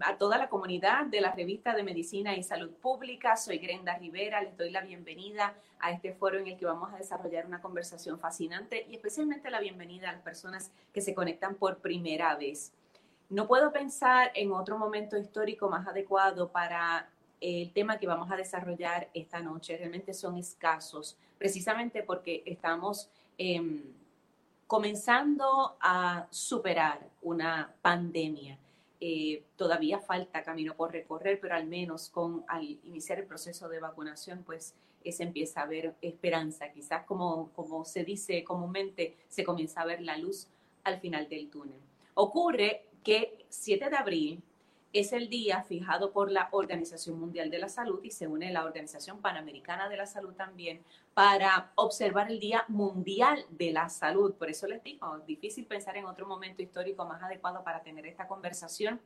a toda la comunidad de la revista de Medicina y Salud Pública. Soy Grenda Rivera, les doy la bienvenida a este foro en el que vamos a desarrollar una conversación fascinante y especialmente la bienvenida a las personas que se conectan por primera vez. No puedo pensar en otro momento histórico más adecuado para el tema que vamos a desarrollar esta noche. Realmente son escasos, precisamente porque estamos em, comenzando a superar una pandemia eh, todavía falta camino por recorrer, pero al menos con al iniciar el proceso de vacunación, pues eh, se empieza a ver esperanza. Quizás como, como se dice comúnmente, se comienza a ver la luz al final del túnel. Ocurre que 7 de abril es el día fijado por la Organización Mundial de la Salud y se une la Organización Panamericana de la Salud también para observar el Día Mundial de la Salud. Por eso les digo, difícil pensar en otro momento histórico más adecuado para tener esta conversación.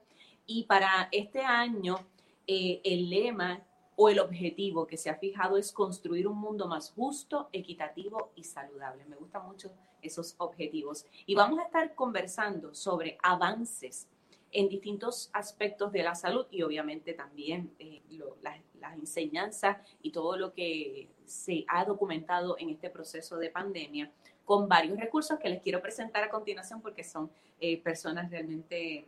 Y para este año, eh, el lema o el objetivo que se ha fijado es construir un mundo más justo, equitativo y saludable. Me gustan mucho esos objetivos. Y vamos a estar conversando sobre avances en distintos aspectos de la salud y obviamente también eh, las, enseñanzas y todo lo que se ha documentado en este proceso de pandemia con varios recursos que les quiero presentar a continuación porque son eh, personas realmente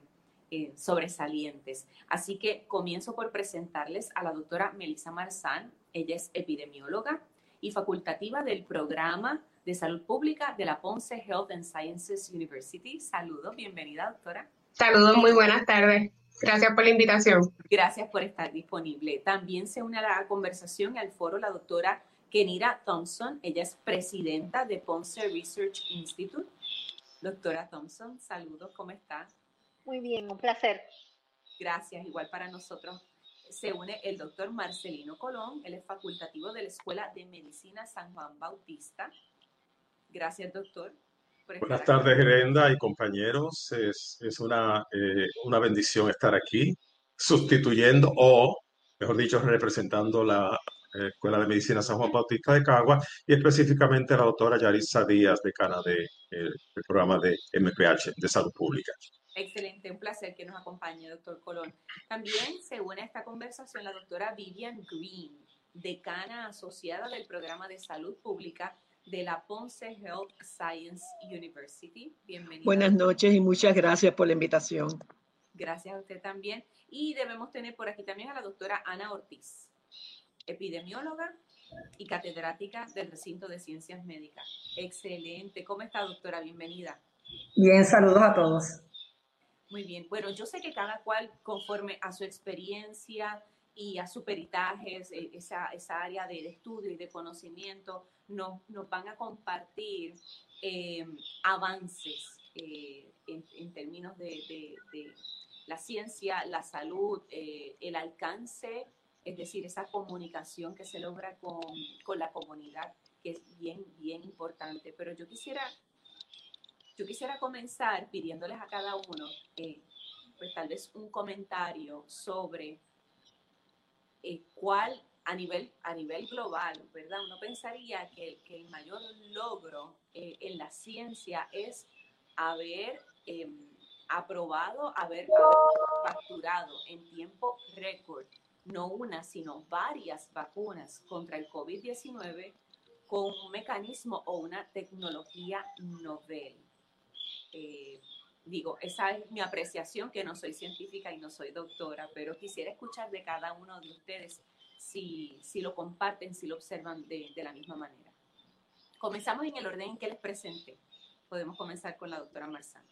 eh, sobresalientes. Así que comienzo por presentarles a la doctora Melissa Marzán. Ella es epidemióloga y facultativa del programa de salud pública de la Ponce Health and Sciences University. Saludos, bienvenida doctora. Saludos, muy buenas tardes. Gracias por la invitación. Gracias por estar disponible. También se une a la conversación y al foro la doctora Kenira Thompson. Ella es presidenta de Ponce Research Institute. Doctora Thompson, saludos, ¿cómo está? Muy bien, un placer. Gracias, igual para nosotros. Se une el doctor Marcelino Colón, él es facultativo de la Escuela de Medicina San Juan Bautista. Gracias, doctor. Buenas tardes, Gerenda y compañeros. Es, es una, eh, una bendición estar aquí sustituyendo o, mejor dicho, representando la eh, Escuela de Medicina San Juan Bautista de Cagua y específicamente la doctora Yarisa Díaz, decana del de, el programa de MPH de Salud Pública. Excelente, un placer que nos acompañe, doctor Colón. También se une a esta conversación la doctora Vivian Green, decana asociada del programa de Salud Pública de la Ponce Health Science University. Bienvenida. Buenas noches y muchas gracias por la invitación. Gracias a usted también. Y debemos tener por aquí también a la doctora Ana Ortiz, epidemióloga y catedrática del recinto de ciencias médicas. Excelente. ¿Cómo está, doctora? Bienvenida. Bien, saludos a todos. Muy bien. Bueno, yo sé que cada cual, conforme a su experiencia, y a su peritaje, eh, esa, esa área de, estudio y de conocimiento, nos, nos van a compartir eh, avances eh, en, términos de, la ciencia, la salud, el alcance, es decir, esa comunicación que se logra con, con, la comunidad, que es bien, bien importante. Pero yo quisiera, yo quisiera comenzar pidiéndoles a cada uno, pues tal vez un comentario sobre eh, cuál a nivel, a nivel global, ¿verdad? Uno pensaría que, que el mayor logro eh, en la ciencia es haber em, aprobado, haber, facturado en tiempo récord, no una, sino varias vacunas contra el COVID-19 con un mecanismo o una tecnología novel. Eh, digo, esa es mi apreciación, que no soy científica y no soy doctora, pero quisiera escuchar de cada uno de ustedes si, si lo comparten, si lo observan de, de, la misma manera. Comenzamos en el orden en que les presente. Podemos comenzar con la doctora Marzán.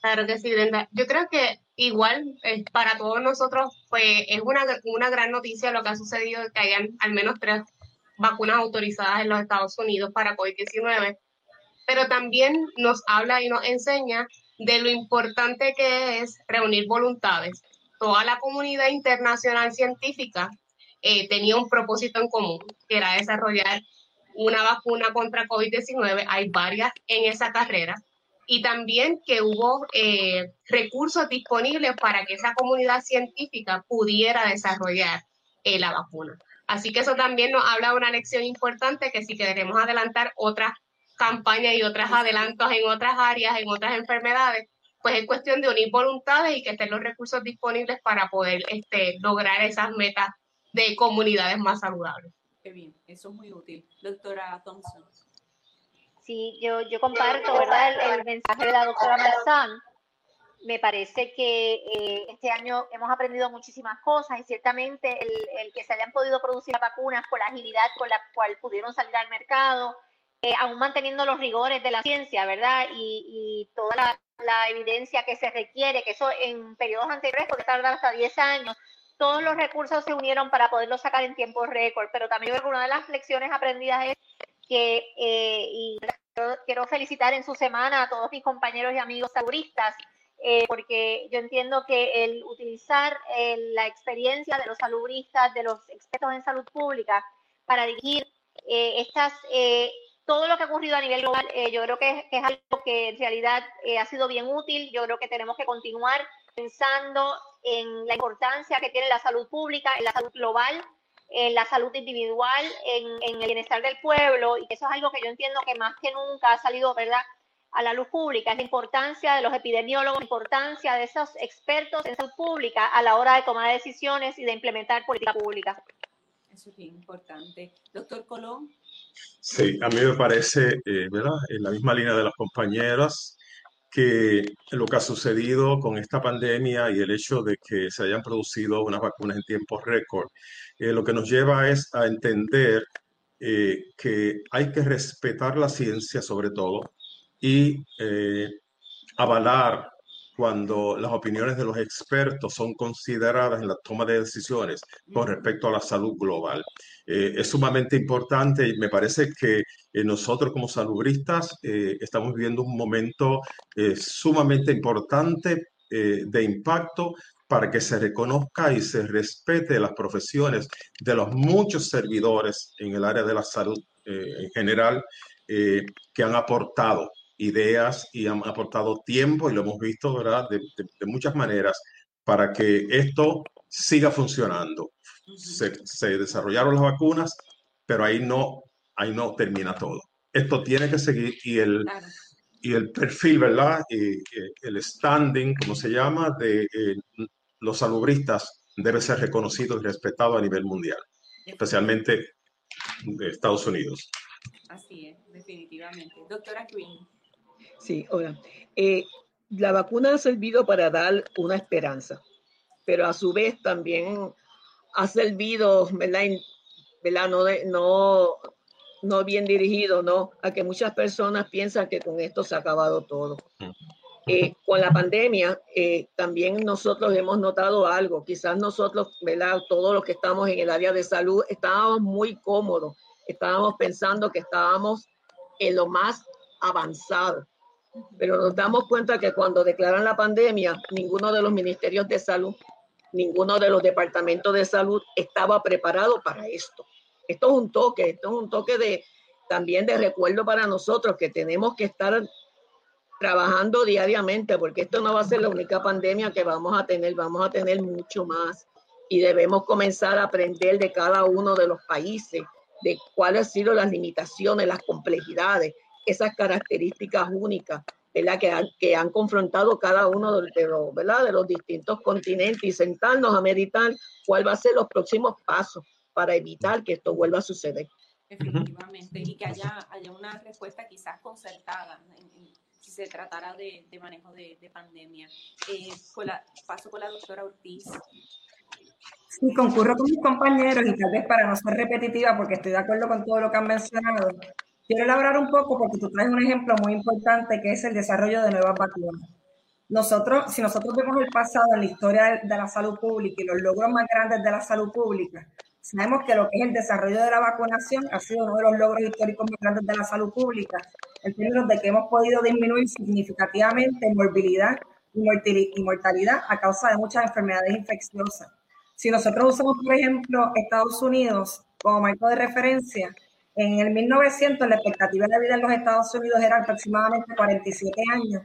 Claro que sí, Brenda. Yo creo que igual eh, para todos nosotros pues, es una, una gran noticia lo que ha sucedido, que hayan al menos tres vacunas autorizadas en los Estados Unidos para COVID-19, pero también nos habla y nos enseña de lo importante que es reunir voluntades, toda la comunidad internacional científica eh, tenía un propósito en común, que era desarrollar una vacuna contra COVID-19. Hay varias en esa carrera. Y también que hubo eh, recursos disponibles para que esa comunidad científica pudiera desarrollar eh, la vacuna. Así que eso también nos habla de una lección importante que si queremos adelantar otras campañas y otros adelantos en otras áreas, en otras enfermedades, pues es cuestión de unir voluntades y que estén los recursos disponibles para poder este, lograr esas metas de comunidades más saludables. Qué bien, eso es muy útil. Doctora Thompson. Sí, yo, yo comparto ¿verdad? El, mensaje de la doctora Marzán. Me parece que eh, este año hemos aprendido muchísimas cosas y ciertamente el, el, que se hayan podido producir vacunas con la agilidad con la cual pudieron salir al mercado, eh, aún manteniendo los rigores de la ciencia, ¿verdad? Y, toda la, evidencia que se requiere, que eso en periodos anteriores puede tardar hasta 10 años. Todos los recursos se unieron para poderlo sacar en tiempo récord, pero también una de las lecciones aprendidas es que, eh, y quiero felicitar en su semana a todos mis compañeros y amigos saludistas, eh, porque yo entiendo que el utilizar la experiencia de los salubristas, de los expertos en salud pública, para dirigir estas todo lo que ha ocurrido a nivel global, eh, yo creo que es, algo que en realidad eh, ha sido bien útil. Yo creo que tenemos que continuar pensando en la importancia que tiene la salud pública, en la salud global, en la salud individual, en, el bienestar del pueblo, y eso es algo que yo entiendo que más que nunca ha salido, ¿verdad?, a la luz pública, es la importancia de los epidemiólogos, la importancia de esos expertos en salud pública a la hora de tomar decisiones y de implementar política pública. Eso es bien importante. Doctor Colón. Sí, a mí me parece, eh, ¿verdad? En la misma línea de las compañeras, que lo que ha sucedido con esta pandemia y el hecho de que se hayan producido unas vacunas en tiempo récord, eh, lo que nos lleva es a entender eh, que hay que respetar la ciencia sobre todo y avalar cuando las opiniones de los expertos son consideradas en la toma de decisiones con respecto a la salud global. Eh, es sumamente importante y me parece que eh, nosotros como salubristas eh, estamos viviendo un momento sumamente importante de impacto para que se reconozca y se respete las profesiones de los muchos servidores en el área de la salud en general que han aportado ideas y han aportado tiempo y lo hemos visto, ¿verdad?, de, muchas maneras para que esto siga funcionando. Se, desarrollaron las vacunas, pero ahí no, ahí no termina todo. Esto tiene que seguir y el, y el perfil, ¿verdad? Y, el standing, como se llama, de eh, los salubristas debe ser reconocido y respetado a nivel mundial, especialmente de Estados Unidos. Así es, definitivamente. Doctora Quinn. Sí, hola. Eh, la vacuna ha servido para dar una esperanza, pero a su vez también ha servido, ¿verdad? No, no, no bien dirigido, ¿no? A que muchas personas piensan que con esto se ha acabado todo. Eh, con la pandemia, eh, también nosotros hemos notado algo. Quizás nosotros, ¿verdad? Todos los que estamos en el área de salud, estábamos muy cómodos. Estábamos pensando que estábamos en lo más avanzado. Pero nos damos cuenta que cuando declaran la pandemia, ninguno de los ministerios de salud, ninguno de los departamentos de salud estaba preparado para esto. Esto es un toque, esto es un toque de también de recuerdo para nosotros que tenemos que estar trabajando diariamente porque esto no va a ser la única pandemia que vamos a tener, vamos a tener mucho más y debemos comenzar a aprender de cada uno de los países de cuáles han sido las limitaciones, las complejidades esas características únicas ¿verdad? Que, han, que han confrontado cada uno de los, ¿verdad? de los distintos continentes y sentarnos a meditar cuál va a ser los próximos pasos para evitar que esto vuelva a suceder. Efectivamente, y que haya, haya una respuesta quizás concertada si se tratara de, de manejo de, de pandemia. Eh, la, paso con la doctora Ortiz. Sí, concurro con mis compañeros y tal vez para no ser repetitiva, porque estoy de acuerdo con todo lo que han mencionado, Quiero elaborar un poco porque tú traes un ejemplo muy importante que es el desarrollo de nuevas vacunas. Nosotros, si nosotros vemos el pasado en la historia de la salud pública y los logros más grandes de la salud pública, sabemos que lo que es el desarrollo de la vacunación ha sido uno de los logros históricos más grandes de la salud pública, en términos de que hemos podido disminuir significativamente morbilidad y mortalidad a causa de muchas enfermedades infecciosas. Si nosotros usamos, por ejemplo, Estados Unidos como marco de referencia, en el 1900 la expectativa de vida en los Estados Unidos era aproximadamente 47 años.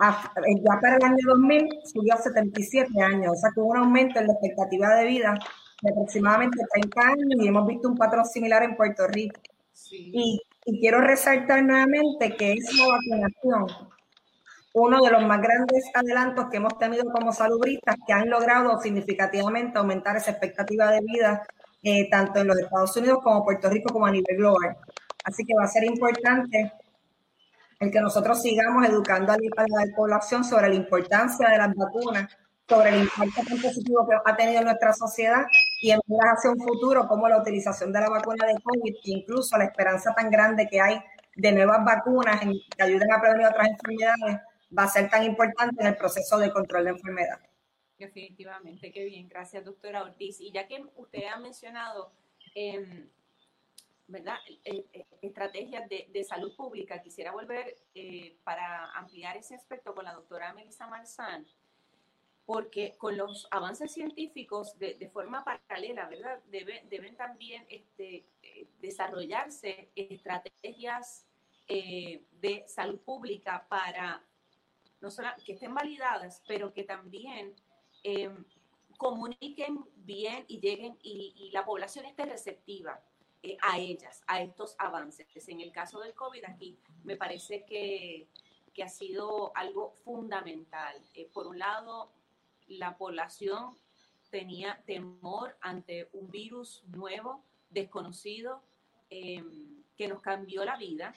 Ya para el año 2000 subió a 77 años, o sea que hubo un aumento en la expectativa de vida de aproximadamente 30 años y hemos visto un patrón similar en Puerto Rico. Y, y, quiero resaltar nuevamente que es la vacunación uno de los más grandes adelantos que hemos tenido como salubristas que han logrado significativamente aumentar esa expectativa de vida eh, tanto en los Estados Unidos como Puerto Rico como a nivel global. Así que va a ser importante el que nosotros sigamos educando a la población sobre la importancia de las vacunas, sobre el impacto tan positivo que ha tenido en nuestra sociedad y en miras hacia un futuro como la utilización de la vacuna de COVID, e incluso la esperanza tan grande que hay de nuevas vacunas que ayuden a prevenir otras enfermedades, va a ser tan importante en el proceso de control de enfermedad. Definitivamente, qué bien, gracias doctora Ortiz. Y ya que usted ha mencionado, em, ¿verdad? Eh, eh, estrategias de, salud pública, quisiera volver eh, para ampliar ese aspecto con la doctora Melissa Marzán, porque con los avances científicos de, forma paralela, ¿verdad? deben también este, desarrollarse estrategias de salud pública para no solo que estén validadas, pero que también em, comuniquen bien y lleguen y, la población esté receptiva eh, a ellas, a estos avances. En el caso del COVID aquí me parece que, ha sido algo fundamental. Eh, por un lado, la población tenía temor ante un virus nuevo, desconocido, em, que nos cambió la vida.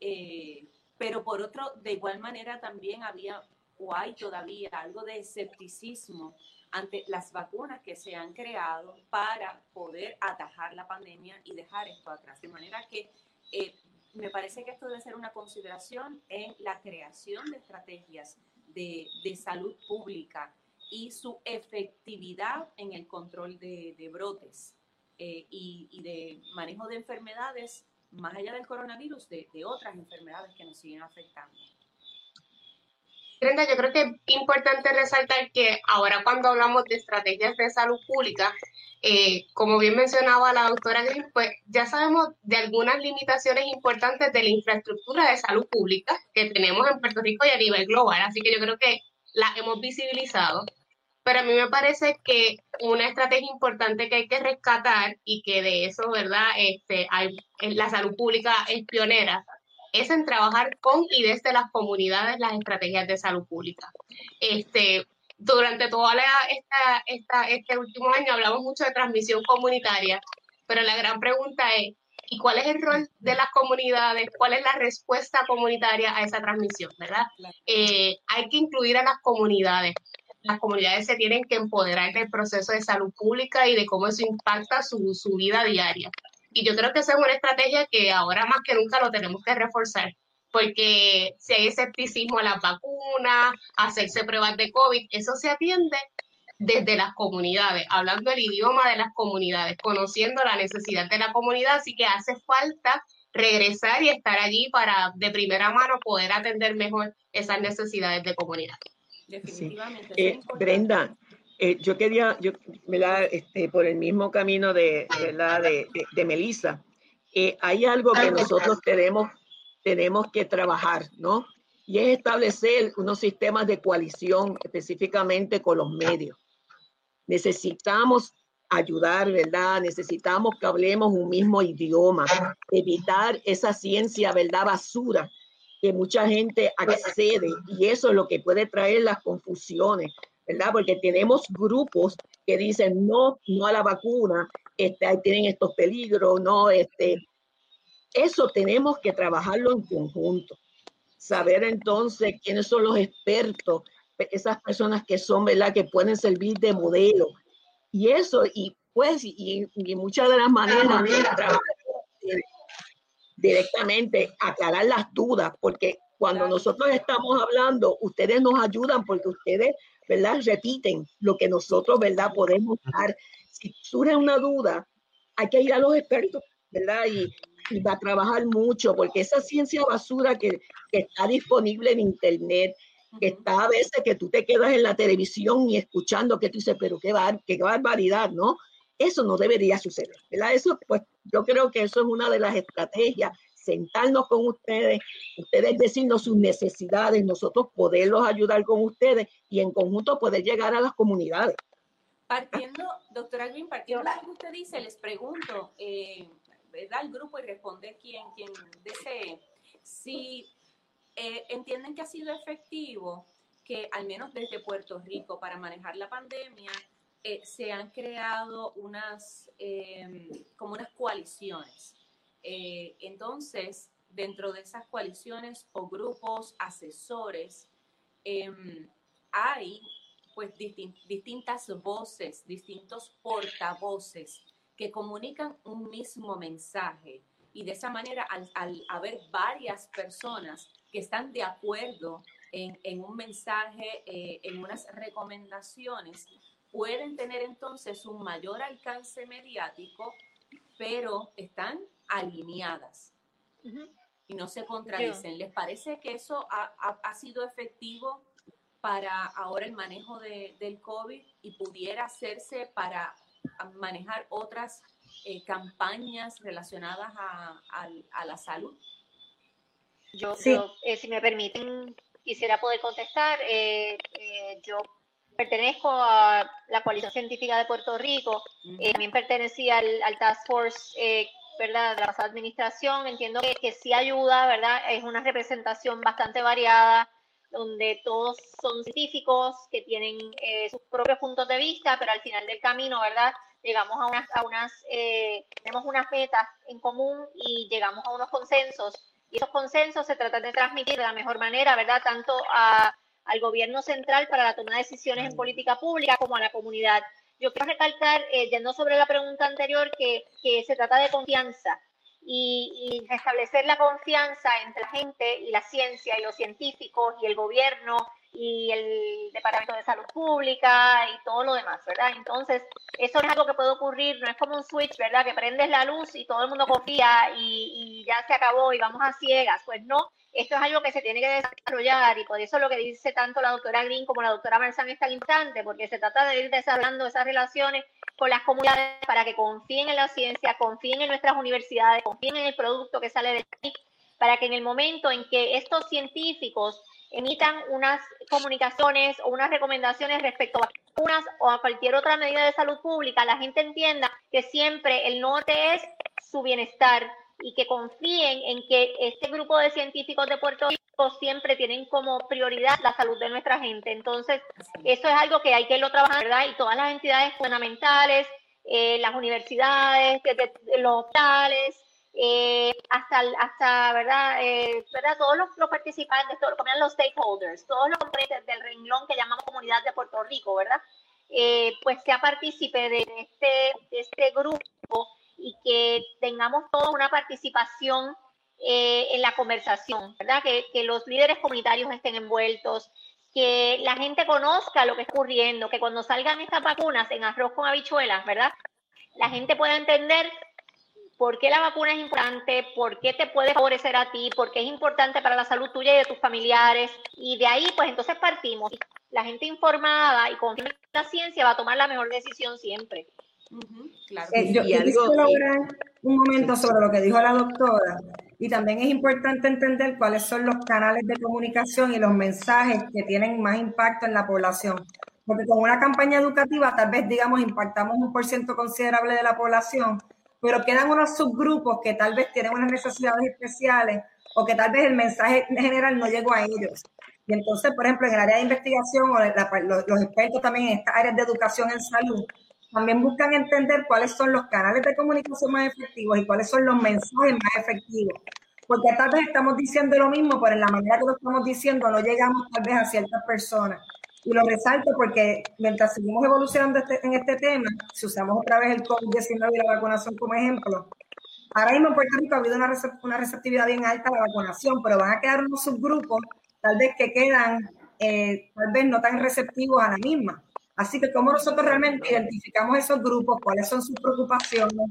Eh, pero por otro, de igual manera también había o hay todavía algo de escepticismo ante las vacunas que se han creado para poder atajar la pandemia y dejar esto atrás. De manera que eh, me parece que esto debe ser una consideración en la creación de estrategias de, salud pública y su efectividad en el control de, brotes eh, y de manejo de enfermedades más allá del coronavirus, de, otras enfermedades que nos siguen afectando. Brenda, yo creo que es importante resaltar que ahora cuando hablamos de estrategias de salud pública, eh, como bien mencionaba la doctora Gris, pues ya sabemos de algunas limitaciones importantes de la infraestructura de salud pública que tenemos en Puerto Rico y a nivel global. Así que yo creo que la hemos visibilizado pero a mí me parece que una estrategia importante que hay que rescatar y que de eso, ¿verdad? Este, hay, la salud pública es pionera, es en trabajar con y desde las comunidades las estrategias de salud pública. Este, durante toda esta, esta, este último año hablamos mucho de transmisión comunitaria, pero la gran pregunta es, ¿y cuál es el rol de las comunidades? ¿Cuál es la respuesta comunitaria a esa transmisión? ¿Verdad? Eh, hay que incluir a las comunidades las comunidades se tienen que empoderar del proceso de salud pública y de cómo eso impacta su, su vida diaria. Y yo creo que esa es una estrategia que ahora más que nunca lo tenemos que reforzar, porque si hay escepticismo a las vacunas, hacerse pruebas de COVID, eso se atiende desde las comunidades, hablando el idioma de las comunidades, conociendo la necesidad de la comunidad, así que hace falta regresar y estar allí para de primera mano poder atender mejor esas necesidades de comunidad. Definitivamente. Eh, Brenda, eh, yo quería, yo, Este, por el mismo camino de, de, de, Melissa, eh, hay algo que nosotros tenemos, tenemos que trabajar, ¿no? Y es establecer unos sistemas de coalición específicamente con los medios. Necesitamos ayudar, ¿verdad? Necesitamos que hablemos un mismo idioma, evitar esa ciencia, ¿verdad? Basura que mucha gente accede y eso es lo que puede traer las confusiones, ¿verdad? Porque tenemos grupos que dicen no, no a la vacuna, este, ahí tienen estos peligros, no, este, eso tenemos que trabajarlo en conjunto. Saber entonces quiénes son los expertos, esas personas que son, ¿verdad? Que pueden servir de modelo. Y eso, y pues, y, muchas de las maneras de trabajar directamente aclarar las dudas, porque cuando nosotros estamos hablando, ustedes nos ayudan porque ustedes, ¿verdad? Repiten lo que nosotros, ¿verdad? Podemos dar. Si surge una duda, hay que ir a los expertos, ¿verdad? Y, va a trabajar mucho, porque esa ciencia basura que, está disponible en Internet, que está a veces que tú te quedas en la televisión y escuchando que tú dices, pero qué, bar, qué barbaridad, ¿no? Eso no debería suceder, ¿verdad? Eso, pues yo creo que eso es una de las estrategias, sentarnos con ustedes, ustedes decirnos sus necesidades, nosotros poderlos ayudar con ustedes y en conjunto poder llegar a las comunidades. Partiendo, doctora Green, partiendo de lo que usted dice, les pregunto, eh, da el grupo y responde quien, quien desee, si eh, entienden que ha sido efectivo que al menos desde Puerto Rico para manejar la pandemia eh, se han creado unas em, como unas coaliciones. Eh, entonces, dentro de esas coaliciones o grupos asesores, em, hay pues distintas voces, distintos portavoces que comunican un mismo mensaje. Y de esa manera, al, haber varias personas que están de acuerdo en, un mensaje, eh, en unas recomendaciones, pueden tener entonces un mayor alcance mediático, pero están alineadas y no se contradicen. ¿Les parece que eso ha, sido efectivo para ahora el manejo del COVID y pudiera hacerse para manejar otras eh, campañas relacionadas a, la salud? Yo, eh, si me permiten, quisiera poder contestar. Eh, yo pertenezco a la Coalición Científica de Puerto Rico, también pertenecía al, Task Force, ¿verdad?, de la pasada administración. Entiendo que, que sí ayuda, ¿verdad? Es una representación bastante variada donde todos son científicos que tienen eh, sus propios puntos de vista, pero al final del camino, ¿verdad? Llegamos a unas, a unas eh, tenemos unas metas en común y llegamos a unos consensos. Y esos consensos se tratan de transmitir de la mejor manera, ¿verdad? Tanto al gobierno central para la toma de decisiones en política pública como a la comunidad. Yo quiero recalcar, eh, yendo sobre la pregunta anterior, que, que se trata de confianza y, y, restablecer la confianza entre la gente y la ciencia y los científicos y el gobierno y el Departamento de Salud Pública y todo lo demás, ¿verdad? Entonces, eso no es algo que puede ocurrir, no es como un switch, ¿verdad? Que prendes la luz y todo el mundo confía y, y ya se acabó y vamos a ciegas. Pues no, esto es algo que se tiene que desarrollar y por eso lo que dice tanto la doctora Green como la doctora Marzán es tan importante, porque se trata de ir desarrollando esas relaciones con las comunidades para que confíen en la ciencia, confíen en nuestras universidades, confíen en el producto que sale de aquí, para que en el momento en que estos científicos emitan unas comunicaciones o unas recomendaciones respecto a vacunas o a cualquier otra medida de salud pública, la gente entienda que siempre el norte es su bienestar, y que confíen en que este grupo de científicos de Puerto Rico siempre tienen como prioridad la salud de nuestra gente. Entonces, eso es algo que hay que irlo trabajando, ¿verdad? Y todas las entidades fundamentales, eh, las universidades, los hospitales, eh, hasta, hasta ¿verdad? Eh, ¿verdad? Todos los, participantes, todos, los stakeholders, todos los componentes del renglón que llamamos comunidad de Puerto Rico, ¿verdad? pues sea partícipe de este, de este grupo y que tengamos toda una participación eh, en la conversación, ¿verdad? Que, que, los líderes comunitarios estén envueltos, que la gente conozca lo que está ocurriendo, que cuando salgan estas vacunas en arroz con habichuelas, ¿verdad? La gente pueda entender por qué la vacuna es importante, por qué te puede favorecer a ti, por qué es importante para la salud tuya y de tus familiares. Y de ahí, pues entonces partimos. La gente informada y con la ciencia va a tomar la mejor decisión siempre. Eh, yo, un momento sobre lo que dijo la doctora y también es importante entender cuáles son los canales de comunicación y los mensajes que tienen más impacto en la población. Porque con una campaña educativa tal vez, digamos, impactamos un porcentaje considerable de la población, pero quedan unos subgrupos que tal vez tienen unas necesidades especiales o que tal vez el mensaje general no llegó a ellos. Y entonces, por ejemplo, en el área de investigación o los, los expertos también en estas áreas de educación en salud, también buscan entender cuáles son los canales de comunicación más efectivos y cuáles son los mensajes más efectivos. Porque tal vez estamos diciendo lo mismo, pero en la manera que lo estamos diciendo no llegamos tal vez a ciertas personas. Y lo resalto porque mientras seguimos evolucionando este, en este tema, si usamos otra vez el COVID-19 y la vacunación como ejemplo, ahora mismo en Puerto Rico ha habido una, una receptividad bien alta a la vacunación, pero van a quedar unos subgrupos tal vez que quedan eh, tal vez no tan receptivos a la misma. Así que cómo nosotros realmente identificamos esos grupos, cuáles son sus preocupaciones,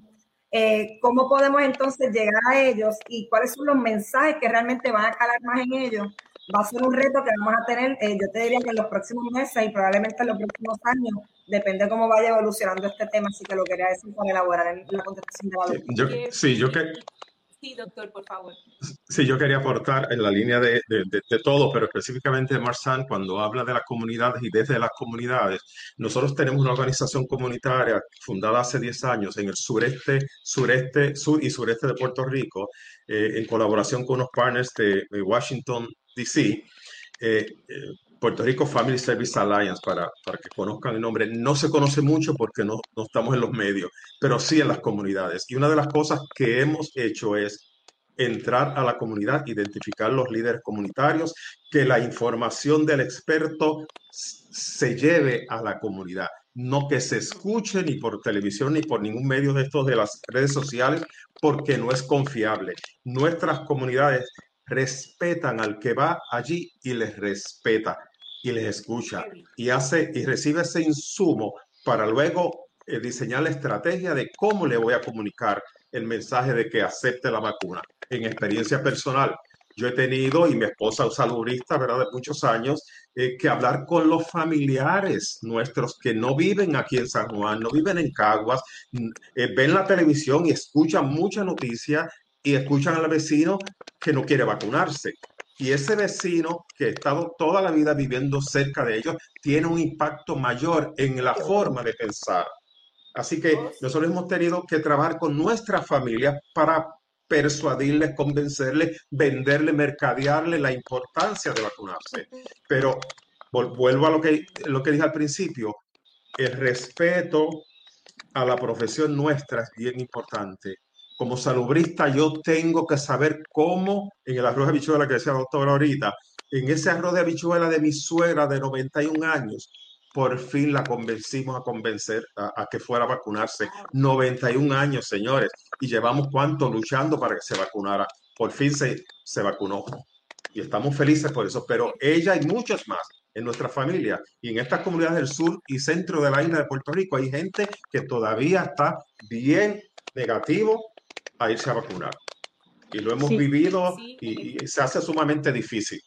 eh, cómo podemos entonces llegar a ellos y cuáles son los mensajes que realmente van a calar más en ellos va a ser un reto que vamos a tener, eh, yo te diría que en los próximos meses y probablemente en los próximos años, depende cómo vaya evolucionando este tema, así que lo quería decir para elaborar la contestación de la doctora. sí, yo que... Sí, doctor, por favor. Sí, yo quería aportar en la línea de, de, de, todo, pero específicamente Marsan, cuando habla de las comunidades y desde las comunidades, nosotros tenemos una organización comunitaria fundada hace 10 años en el sureste, sureste, sur y sureste de Puerto Rico, eh, en colaboración con unos partners de Washington, D.C., eh, eh, Puerto Rico Family Service Alliance, para, para que conozcan el nombre. No se conoce mucho porque no, no estamos en los medios, pero sí en las comunidades. Y una de las cosas que hemos hecho es entrar a la comunidad, identificar los líderes comunitarios, que la información del experto se lleve a la comunidad, no que se escuche ni por televisión ni por ningún medio de estos de las redes sociales, porque no es confiable. Nuestras comunidades respetan al que va allí y les respeta y les escucha y hace y recibe ese insumo para luego eh, diseñar la estrategia de cómo le voy a comunicar el mensaje de que acepte la vacuna. En experiencia personal, yo he tenido, y mi esposa es salubrista, ¿verdad?, de muchos años, eh, que hablar con los familiares nuestros que no viven aquí en San Juan, no viven en Caguas, eh, ven la televisión y escuchan mucha noticia y escuchan al vecino que no quiere vacunarse. Y ese vecino que ha estado toda la vida viviendo cerca de ellos tiene un impacto mayor en la forma de pensar. Así que nosotros hemos tenido que trabajar con nuestra familia para persuadirles, convencerles, venderle, mercadearle la importancia de vacunarse. Pero vuelvo a lo que, lo que dije al principio, el respeto a la profesión nuestra es bien importante como salubrista yo tengo que saber cómo en el arroz de habichuela que decía la doctora ahorita, en ese arroz de habichuela de mi suegra de 91 años, por fin la convencimos a convencer a, que fuera a vacunarse. 91 años, señores, y llevamos cuánto luchando para que se vacunara. Por fin se, se vacunó. Y estamos felices por eso, pero ella y muchos más en nuestra familia y en estas comunidades del sur y centro de la isla de Puerto Rico hay gente que todavía está bien negativo a irse a vacunar. Y lo hemos vivido y, se hace sumamente difícil.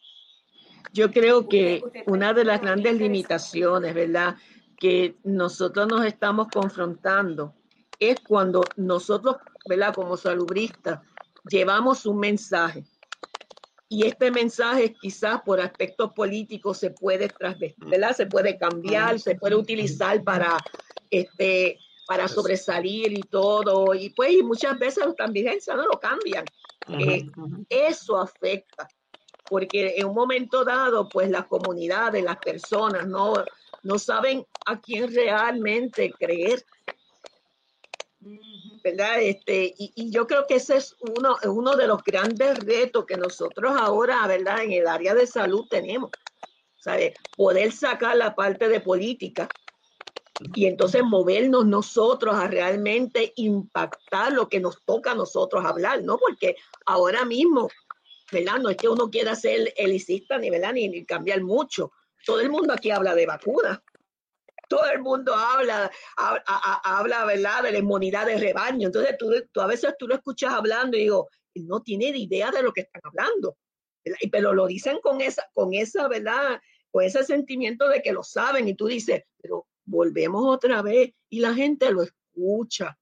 Yo creo que una de las grandes limitaciones, ¿verdad? Que nosotros nos estamos confrontando es cuando nosotros, ¿verdad? Como salubristas, llevamos un mensaje. Y este mensaje quizás por aspectos políticos se puede ¿verdad? Se puede cambiar, se puede utilizar para este, para sobresalir y todo. Y pues y muchas veces los también no lo cambian. Eh, eso afecta, porque en un momento dado, pues las comunidades, las personas no, no saben a quién realmente creer. ¿verdad? Este, y, y, yo creo que ese es uno, uno de los grandes retos que nosotros ahora, ¿verdad? En el área de salud tenemos, ¿sabe? Poder sacar la parte de política y entonces movernos nosotros a realmente impactar lo que nos toca a nosotros hablar, ¿no? Porque ahora mismo, ¿verdad? No es que uno quiera ser elicista ni, ¿verdad? Ni, cambiar mucho. Todo el mundo aquí habla de vacunas. Todo el mundo habla, habla, ¿verdad? De la inmunidad de rebaño. Entonces tú, tú, a veces tú lo escuchas hablando y digo, no tiene idea de lo que están hablando. Pero lo dicen con esa, con esa, ¿verdad? Con ese sentimiento de que lo saben y tú dices, pero volvemos otra vez y la gente lo escucha,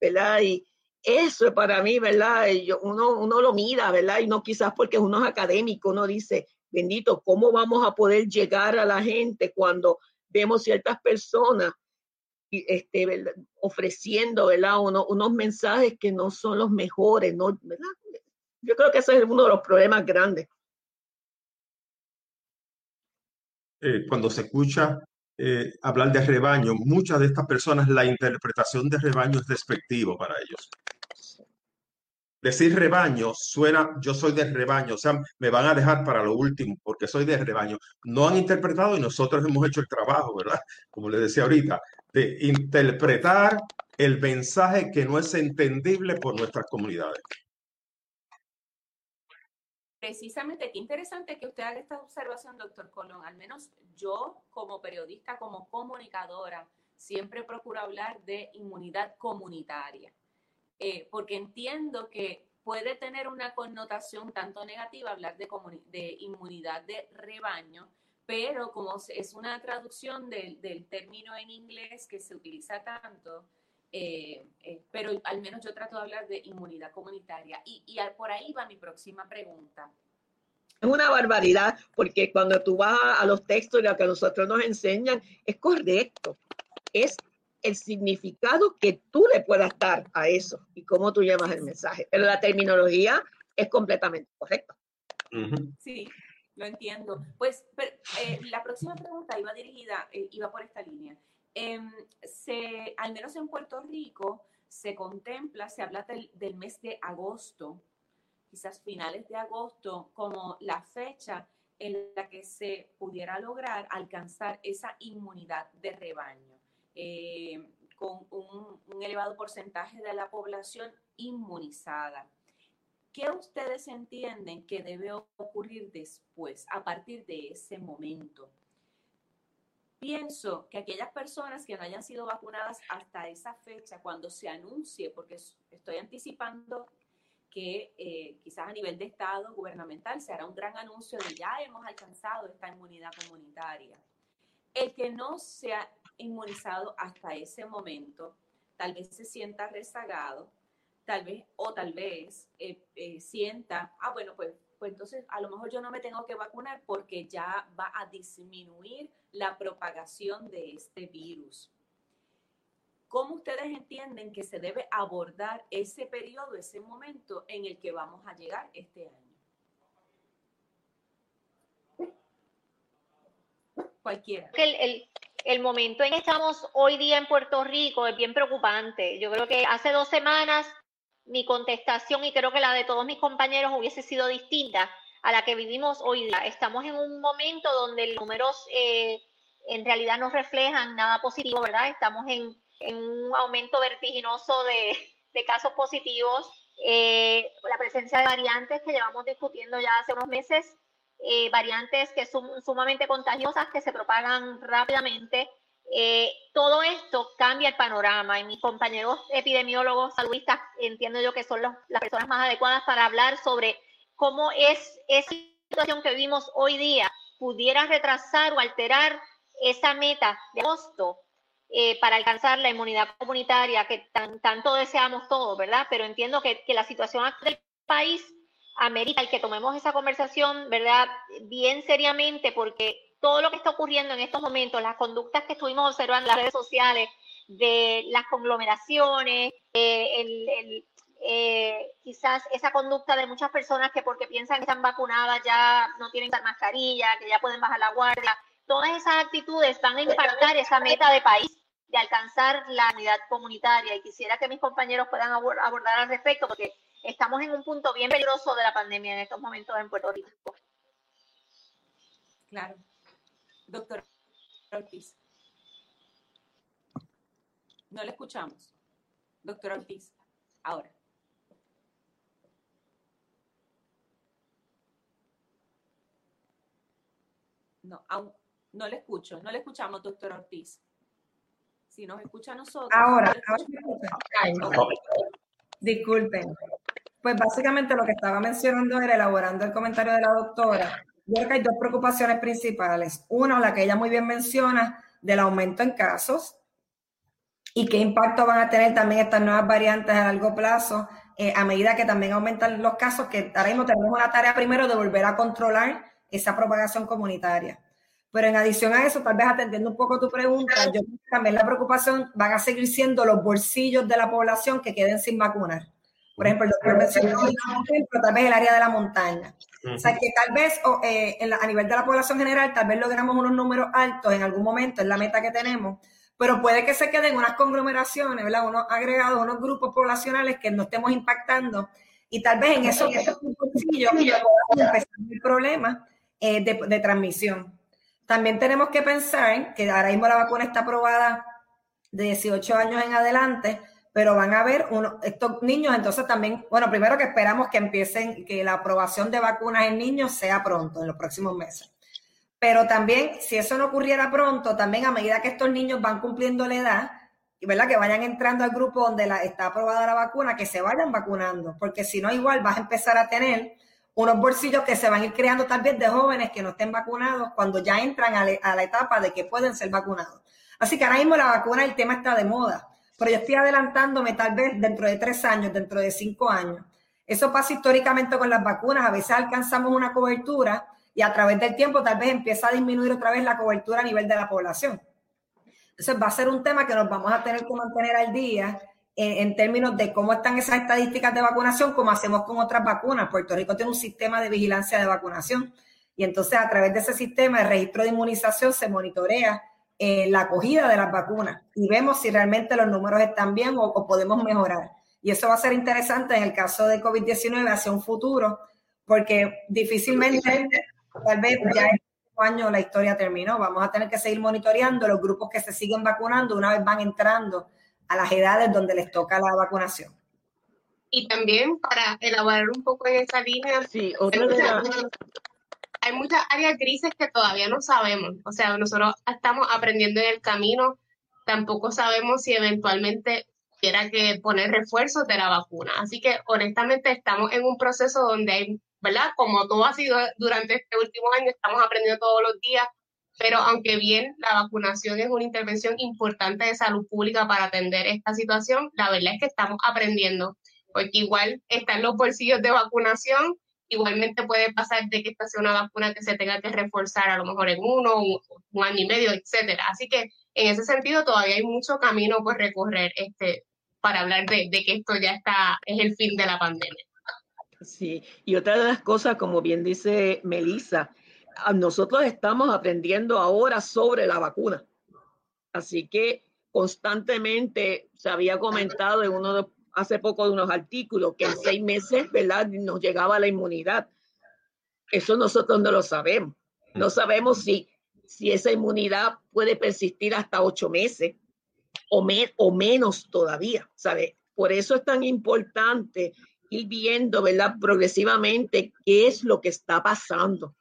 ¿verdad? Y eso para mí, ¿verdad? Yo, uno, uno lo mira, ¿verdad? Y no quizás porque uno es académico, uno dice, bendito, ¿cómo vamos a poder llegar a la gente cuando vemos ciertas personas este, ofreciendo, ¿verdad? unos mensajes que no son los mejores, ¿no? ¿verdad? Yo creo que ese es uno de los problemas grandes. Eh, cuando se escucha eh, hablar de rebaño, muchas de estas personas la interpretación de rebaño es despectivo para ellos. Decir rebaño suena, yo soy de rebaño, o sea, me van a dejar para lo último porque soy de rebaño. No han interpretado y nosotros hemos hecho el trabajo, ¿verdad? Como les decía ahorita, de interpretar el mensaje que no es entendible por nuestras comunidades. Precisamente, qué interesante que usted haga esta observación, doctor Colón. Al menos yo, como periodista, como comunicadora, siempre procuro hablar de inmunidad comunitaria, eh, porque entiendo que puede tener una connotación tanto negativa hablar de, de inmunidad de rebaño, pero como es una traducción del, término en inglés que se utiliza tanto, eh, eh, pero al menos yo trato de hablar de inmunidad comunitaria. Y, y por ahí va mi próxima pregunta. Es una barbaridad, porque cuando tú vas a los textos y lo que nosotros nos enseñan, es correcto. Es el significado que tú le puedas dar a eso y cómo tú llevas el mensaje. Pero la terminología es completamente correcta. Sí, lo entiendo. Pues eh, la próxima pregunta iba dirigida, eh, iba por esta línea. Em, se, al menos en Puerto Rico se contempla, se habla del, mes de agosto, quizás finales de agosto, como la fecha en la que se pudiera lograr alcanzar esa inmunidad de rebaño. Eh, con un, elevado porcentaje de la población inmunizada. ¿Qué ustedes entienden que debe ocurrir después, a partir de ese momento? Pienso que aquellas personas que no hayan sido vacunadas hasta esa fecha, cuando se anuncie, porque estoy anticipando que eh, quizás a nivel de Estado gubernamental se hará un gran anuncio de ya hemos alcanzado esta inmunidad comunitaria. El que no se ha inmunizado hasta ese momento, tal vez se sienta rezagado, tal vez o tal vez eh, eh, sienta, ah, bueno, pues, pues entonces a lo mejor yo no me tengo que vacunar porque ya va a disminuir la propagación de este virus. ¿Cómo ustedes entienden que se debe abordar ese periodo, ese momento en el que vamos a llegar este año? cualquiera. El, el, momento en que estamos hoy día en Puerto Rico es bien preocupante. Yo creo que hace dos semanas mi contestación y creo que la de todos mis compañeros hubiese sido distinta a la que vivimos hoy día. Estamos en un momento donde los números eh, en realidad no reflejan nada positivo, ¿verdad? Estamos en, un aumento vertiginoso de, casos positivos. Eh, la presencia de variantes que llevamos discutiendo ya hace unos meses eh, variantes que son sumamente contagiosas, que se propagan rápidamente. Eh, todo esto cambia el panorama y mis compañeros epidemiólogos, saludistas, entiendo yo que son las personas más adecuadas para hablar sobre cómo es esa situación que vivimos hoy día pudiera retrasar o alterar esa meta de agosto eh, para alcanzar la inmunidad comunitaria que tanto deseamos todos, ¿verdad? Pero entiendo que, que la situación actual del país amerita el que tomemos esa conversación, ¿verdad? Bien seriamente, porque todo lo que está ocurriendo en estos momentos, las conductas que estuvimos observando en las redes sociales, de las conglomeraciones, eh, eh, quizás esa conducta de muchas personas que porque piensan que están vacunadas ya no tienen que mascarilla, que ya pueden bajar la guardia, todas esas actitudes van a impactar esa meta de país de alcanzar la unidad comunitaria y quisiera que mis compañeros puedan abordar al respecto porque estamos en un punto bien peligroso de la pandemia en estos momentos en Puerto Rico. Claro. Doctor Ortiz. No le escuchamos. Doctor Ortiz, ahora. No, aún, no le escucho, no le escuchamos, doctor Ortiz. Si nos escucha a nosotros. Ahora, ahora. Disculpen. Pues básicamente lo que estaba mencionando era elaborando el comentario de la doctora. Yo creo que hay dos preocupaciones principales. Una, la que ella muy bien menciona, del aumento en casos y qué impacto van a tener también estas nuevas variantes a largo plazo eh, a medida que también aumentan los casos, que ahora mismo tenemos una tarea primero de volver a controlar esa propagación comunitaria. Pero en adición a eso, tal vez atendiendo un poco tu pregunta, yo creo que también la preocupación van a seguir siendo los bolsillos de la población que queden sin vacunar. Por ejemplo, el doctor mencionó, tal el área de la montaña. O sea, que tal vez eh, a nivel de la población general, tal vez logramos unos números altos en algún momento, es la meta que tenemos, pero puede que se queden unas conglomeraciones, ¿verdad? Unos agregados, unos grupos poblacionales que no estemos impactando y tal vez en esos, bolsillos empezar el problema eh, de, de transmisión. También tenemos que pensar que ahora mismo la vacuna está aprobada de 18 años en adelante, pero van a haber uno, estos niños, entonces también, bueno, primero que esperamos que empiecen, que la aprobación de vacunas en niños sea pronto, en los próximos meses. Pero también, si eso no ocurriera pronto, también a medida que estos niños van cumpliendo la edad, ¿verdad? Que vayan entrando al grupo donde está aprobada la vacuna, que se vayan vacunando, porque si no, igual vas a empezar a tener unos bolsillos que se van a ir creando tal vez de jóvenes que no estén vacunados cuando ya entran a, a la etapa de que pueden ser vacunados. Así que ahora mismo la vacuna, el tema está de moda, pero yo estoy adelantándome tal vez dentro de tres años, dentro de cinco años. Eso pasa históricamente con las vacunas, a veces alcanzamos una cobertura y a través del tiempo tal vez empieza a disminuir otra vez la cobertura a nivel de la población. Entonces va a ser un tema que nos vamos a tener que mantener al día en, términos de cómo están esas estadísticas de vacunación, como hacemos con otras vacunas. Puerto Rico tiene un sistema de vigilancia de vacunación y entonces a través de ese sistema de registro de inmunización se monitorea eh, la acogida de las vacunas y vemos si realmente los números están bien o, o podemos mejorar. Y eso va a ser interesante en el caso de COVID-19 hacia un futuro, porque difícilmente Tal vez ya en este año la historia terminó. Vamos a tener que seguir monitoreando los grupos que se siguen vacunando una vez van entrando a las edades donde les toca la vacunación. Y también para elaborar un poco en esa línea, sí, otra muchas, hay muchas áreas grises que todavía no sabemos. O sea, nosotros estamos aprendiendo en el camino. Tampoco sabemos si eventualmente quiera que poner refuerzos de la vacuna. Así que honestamente estamos en un proceso donde hay ¿verdad? Como todo ha sido durante este último año, estamos aprendiendo todos los días, pero aunque bien la vacunación es una intervención importante de salud pública para atender esta situación, la verdad es que estamos aprendiendo, porque igual están los bolsillos de vacunación, igualmente puede pasar de que esta sea una vacuna que se tenga que reforzar a lo mejor en uno, un, año y medio, etcétera. Así que en ese sentido todavía hay mucho camino por recorrer este, para hablar de, que esto ya está, es el fin de la pandemia. Sí, y otra de las cosas, como bien dice Melissa, nosotros estamos aprendiendo ahora sobre la vacuna. Así que constantemente se había comentado en uno de, hace poco de unos artículos que en seis meses, ¿verdad? Nos llegaba la inmunidad. Eso nosotros no lo sabemos. No sabemos si, si esa inmunidad puede persistir hasta ocho meses o, o menos todavía, ¿sabe? Por eso es tan importante ir viendo, ¿verdad? Progresivamente qué es lo que está pasando.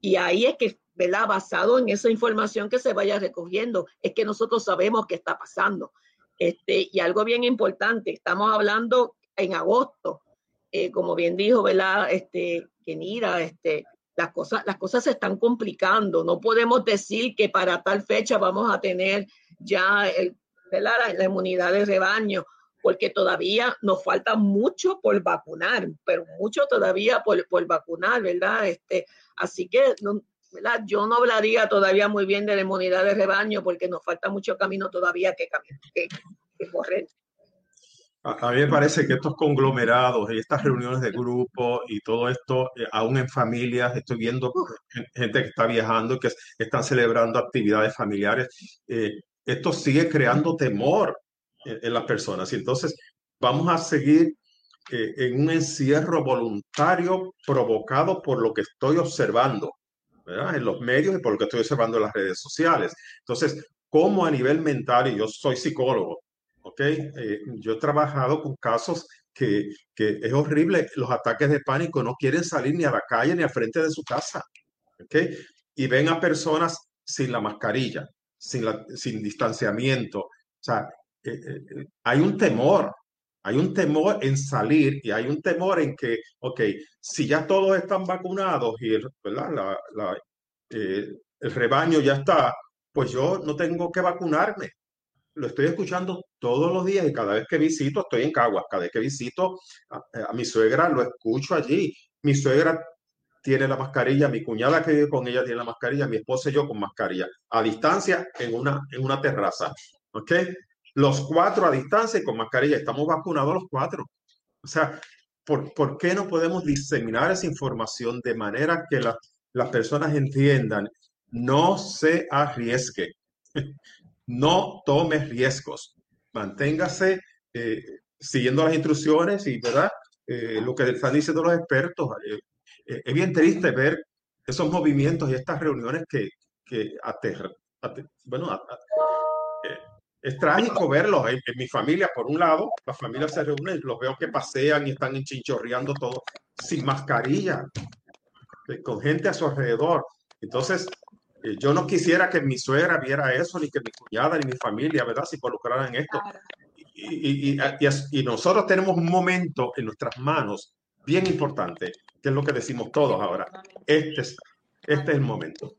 Y ahí es que, ¿verdad? Basado en esa información que se vaya recogiendo, es que nosotros sabemos qué está pasando. Este, y algo bien importante, estamos hablando en agosto, eh, como bien dijo, ¿verdad? Este, Kenira, este, las cosas, las cosas se están complicando. No podemos decir que para tal fecha vamos a tener ya la, la inmunidad de rebaño porque todavía nos falta mucho por vacunar, pero mucho todavía por, por vacunar, ¿verdad? Este, así que ¿verdad? yo no hablaría todavía muy bien de la inmunidad de rebaño porque nos falta mucho camino todavía que, que, que correr. A, mí me parece que estos conglomerados y estas reuniones de grupo y todo esto, eh, aún en familias, estoy viendo gente que está viajando, que están celebrando actividades familiares, eh, esto sigue creando temor en, las personas. Y entonces vamos a seguir eh, en un encierro voluntario provocado por lo que estoy observando en los medios y por lo que estoy observando en las redes sociales. Entonces, ¿cómo a nivel mental, y yo soy psicólogo, ¿ok? Eh, yo he trabajado con casos que, que, es horrible, los ataques de pánico, no quieren salir ni a la calle ni al frente de su casa, ¿ok? Y ven a personas sin la mascarilla, sin, la, sin distanciamiento. O sea, eh, eh, hay un temor, hay un temor en salir y hay un temor en que, ok, si ya todos están vacunados y el, eh, el rebaño ya está, pues yo no tengo que vacunarme. Lo estoy escuchando todos los días y cada vez que visito, estoy en Caguas, cada vez que visito a, mi suegra, lo escucho allí. Mi suegra tiene la mascarilla, mi cuñada que vive con ella tiene la mascarilla, mi esposa y yo con mascarilla, a distancia en una, en una terraza. ¿Ok? Los cuatro a distancia y con mascarilla. Estamos vacunados los cuatro. O sea, ¿por, ¿por qué no podemos diseminar esa información de manera que las personas entiendan? No se arriesgue, no tome riesgos, manténgase eh, siguiendo las instrucciones y, ¿verdad? Eh, lo que están diciendo los expertos. Eh, es bien triste ver esos movimientos y estas reuniones que, que aterran. bueno, es trágico verlos en, mi familia, por un lado, la familia se reúne, los veo que pasean y están enchinchorreando todo sin mascarilla, con gente a su alrededor. Entonces, Eh, yo no quisiera que mi suegra viera eso, ni que mi cuñada, ni mi familia, ¿verdad? Se involucraran en esto. Y, y, y, y, nosotros tenemos un momento en nuestras manos bien importante, que es lo que decimos todos ahora. Este es, este es el momento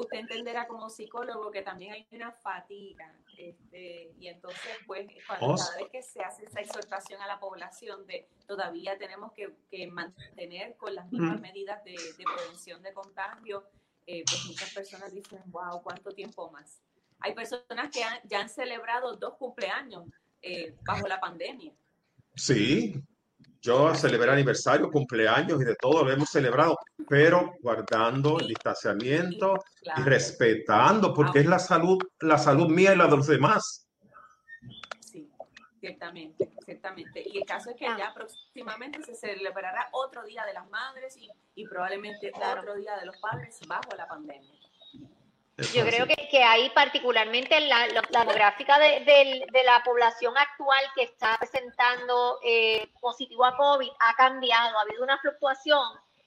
usted entenderá como psicólogo que también hay una fatiga. Este, y entonces, pues, cuando, oh, cada vez que se hace esa exhortación a la población de todavía tenemos que, que mantener con las mismas mm. medidas de, de, prevención de contagio, eh, pues muchas personas dicen, wow, ¿cuánto tiempo más? Hay personas que ya han celebrado dos cumpleaños eh, bajo la pandemia. Sí, yo celebré aniversario, cumpleaños y de todo lo hemos celebrado, pero guardando el distanciamiento y respetando, porque es la salud, la salud mía y la de los demás. Sí, ciertamente, ciertamente. Y el caso es que ya próximamente se celebrará otro Día de las Madres y, y probablemente otro Día de los Padres bajo la pandemia. Yo creo que, que ahí particularmente la, la demográfica de, de, la población actual que está presentando eh, positivo a COVID ha cambiado, ha habido una fluctuación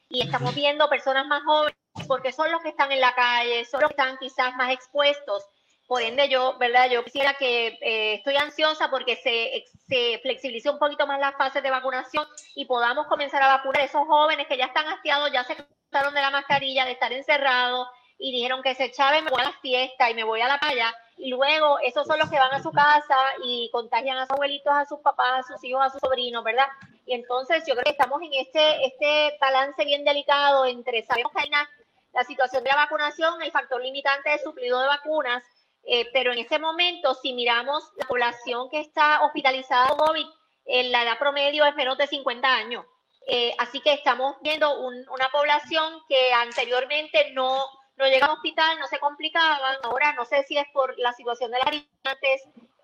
y estamos viendo personas más jóvenes porque son los que están en la calle, son los que están quizás más expuestos. Por ende, yo, ¿verdad? Yo quisiera que eh, estoy ansiosa porque se, se flexibilice un poquito más las fases de vacunación y podamos comenzar a vacunar a esos jóvenes que ya están hastiados, ya se cansaron de la mascarilla, de estar encerrados, y dijeron que se echaban, me voy a la fiesta y me voy a la playa y luego esos son los que van a su casa y contagian a sus abuelitos, a sus papás, a sus hijos, a sus sobrinos, ¿verdad? Y entonces yo creo que estamos en este, este balance bien delicado entre, sabemos que hay la situación de la vacunación, el factor limitante de suplido de vacunas, eh, pero en este momento, si miramos la población que está hospitalizada con COVID, en la edad promedio es menos de 50 años. Eh, así que estamos viendo una población que anteriormente no, no llegan al hospital, no se complicaban. Ahora no sé si es por la situación de las variantes,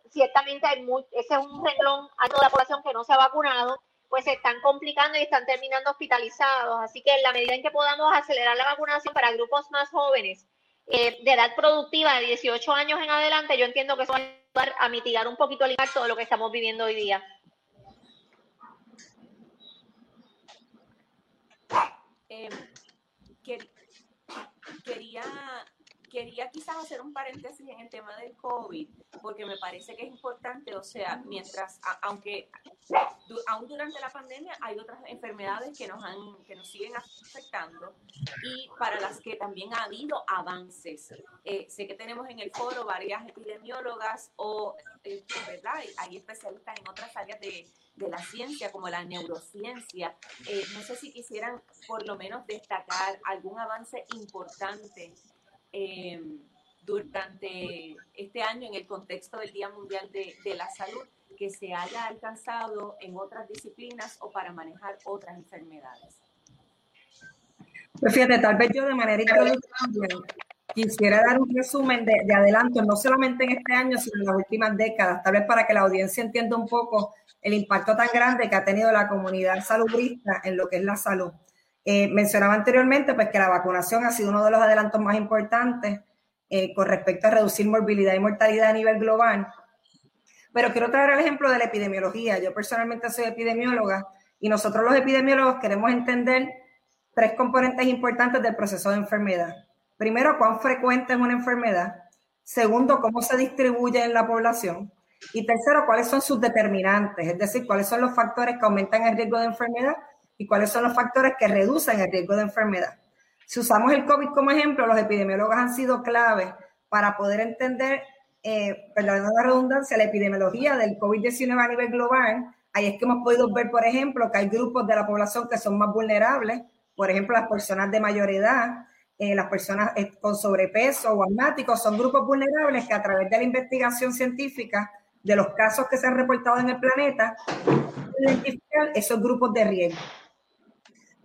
ciertamente hay muy, ese es un renglón a toda la población que no se ha vacunado, pues se están complicando y están terminando hospitalizados. Así que en la medida en que podamos acelerar la vacunación para grupos más jóvenes, eh, de edad productiva de 18 años en adelante, yo entiendo que eso va a ayudar a mitigar un poquito el impacto de lo que estamos viviendo hoy día. Eh, quería, quería quizás hacer un paréntesis en el tema del COVID, porque me parece que es importante, o sea, mientras, aunque aún durante la pandemia hay otras enfermedades que nos, han, que nos siguen afectando y para las que también ha habido avances. Eh, sé que tenemos en el foro varias epidemiólogas o, eh, ¿verdad? Hay especialistas en otras áreas de, de la ciencia, como la neurociencia. Eh, no sé si quisieran por lo menos destacar algún avance importante eh, durante este año en el contexto del Día Mundial de, de, la Salud que se haya alcanzado en otras disciplinas o para manejar otras enfermedades. Pues fíjate, tal vez yo de manera introductoria quisiera dar un resumen de, de, adelanto, no solamente en este año, sino en las últimas décadas, tal vez para que la audiencia entienda un poco el impacto tan grande que ha tenido la comunidad salubrista en lo que es la salud. Eh, mencionaba anteriormente pues, que la vacunación ha sido uno de los adelantos más importantes eh, con respecto a reducir morbilidad y mortalidad a nivel global. Pero quiero traer el ejemplo de la epidemiología. Yo personalmente soy epidemióloga y nosotros los epidemiólogos queremos entender tres componentes importantes del proceso de enfermedad. Primero, cuán frecuente es una enfermedad. Segundo, cómo se distribuye en la población. Y tercero, cuáles son sus determinantes, es decir, cuáles son los factores que aumentan el riesgo de enfermedad y cuáles son los factores que reducen el riesgo de enfermedad. Si usamos el COVID como ejemplo, los epidemiólogos han sido claves para poder entender, eh, perdón la redundancia, la epidemiología del COVID-19 a nivel global. Ahí es que hemos podido ver, por ejemplo, que hay grupos de la población que son más vulnerables, por ejemplo, las personas de mayor edad, eh, las personas eh, con sobrepeso o asmáticos, son grupos vulnerables que a través de la investigación científica de los casos que se han reportado en el planeta, identificar esos grupos de riesgo.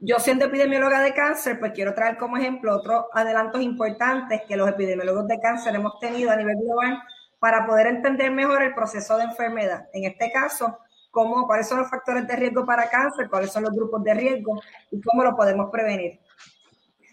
Yo siendo epidemióloga de cáncer, pues quiero traer como ejemplo otros adelantos importantes que los epidemiólogos de cáncer hemos tenido a nivel global para poder entender mejor el proceso de enfermedad. En este caso, cómo, cuáles son los factores de riesgo para cáncer, cuáles son los grupos de riesgo y cómo lo podemos prevenir.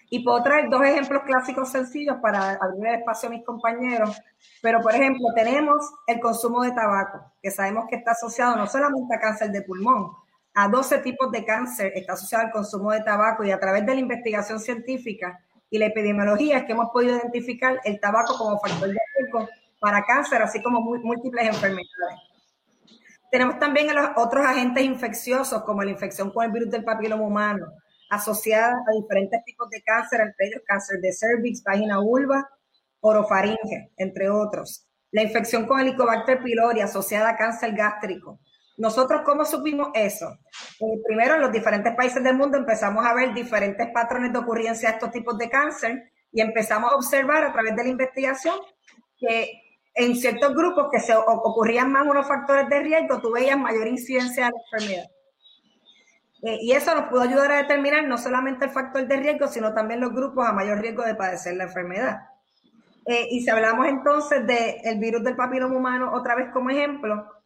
Y puedo traer dos ejemplos clásicos sencillos para abrir el espacio a mis compañeros. Pero, por ejemplo, tenemos el consumo de tabaco, que sabemos que está asociado no solamente a cáncer de pulmón, a 12 tipos de cáncer está asociado al consumo de tabaco y a través de la investigación científica y la epidemiología es que hemos podido identificar el tabaco como factor de riesgo para cáncer, así como múltiples enfermedades. Tenemos también los otros agentes infecciosos, como la infección con el virus del papiloma humano, asociada a diferentes tipos de cáncer, entre ellos cáncer de cervix, vagina vulva, orofaringe, entre otros. La infección con Helicobacter pylori asociada a cáncer gástrico. Nosotros, ¿cómo supimos eso? Eh, primero, en los diferentes países del mundo empezamos a ver diferentes patrones de ocurrencia de estos tipos de cáncer y empezamos a observar a través de la investigación que en ciertos grupos que se ocurrían más unos factores de riesgo, tú veías mayor incidencia de la enfermedad. Eh, y eso nos pudo ayudar a determinar no solamente el factor de riesgo, sino también los grupos a mayor riesgo de padecer la enfermedad. Eh, y si hablamos entonces del virus del papiloma humano, otra vez como ejemplo,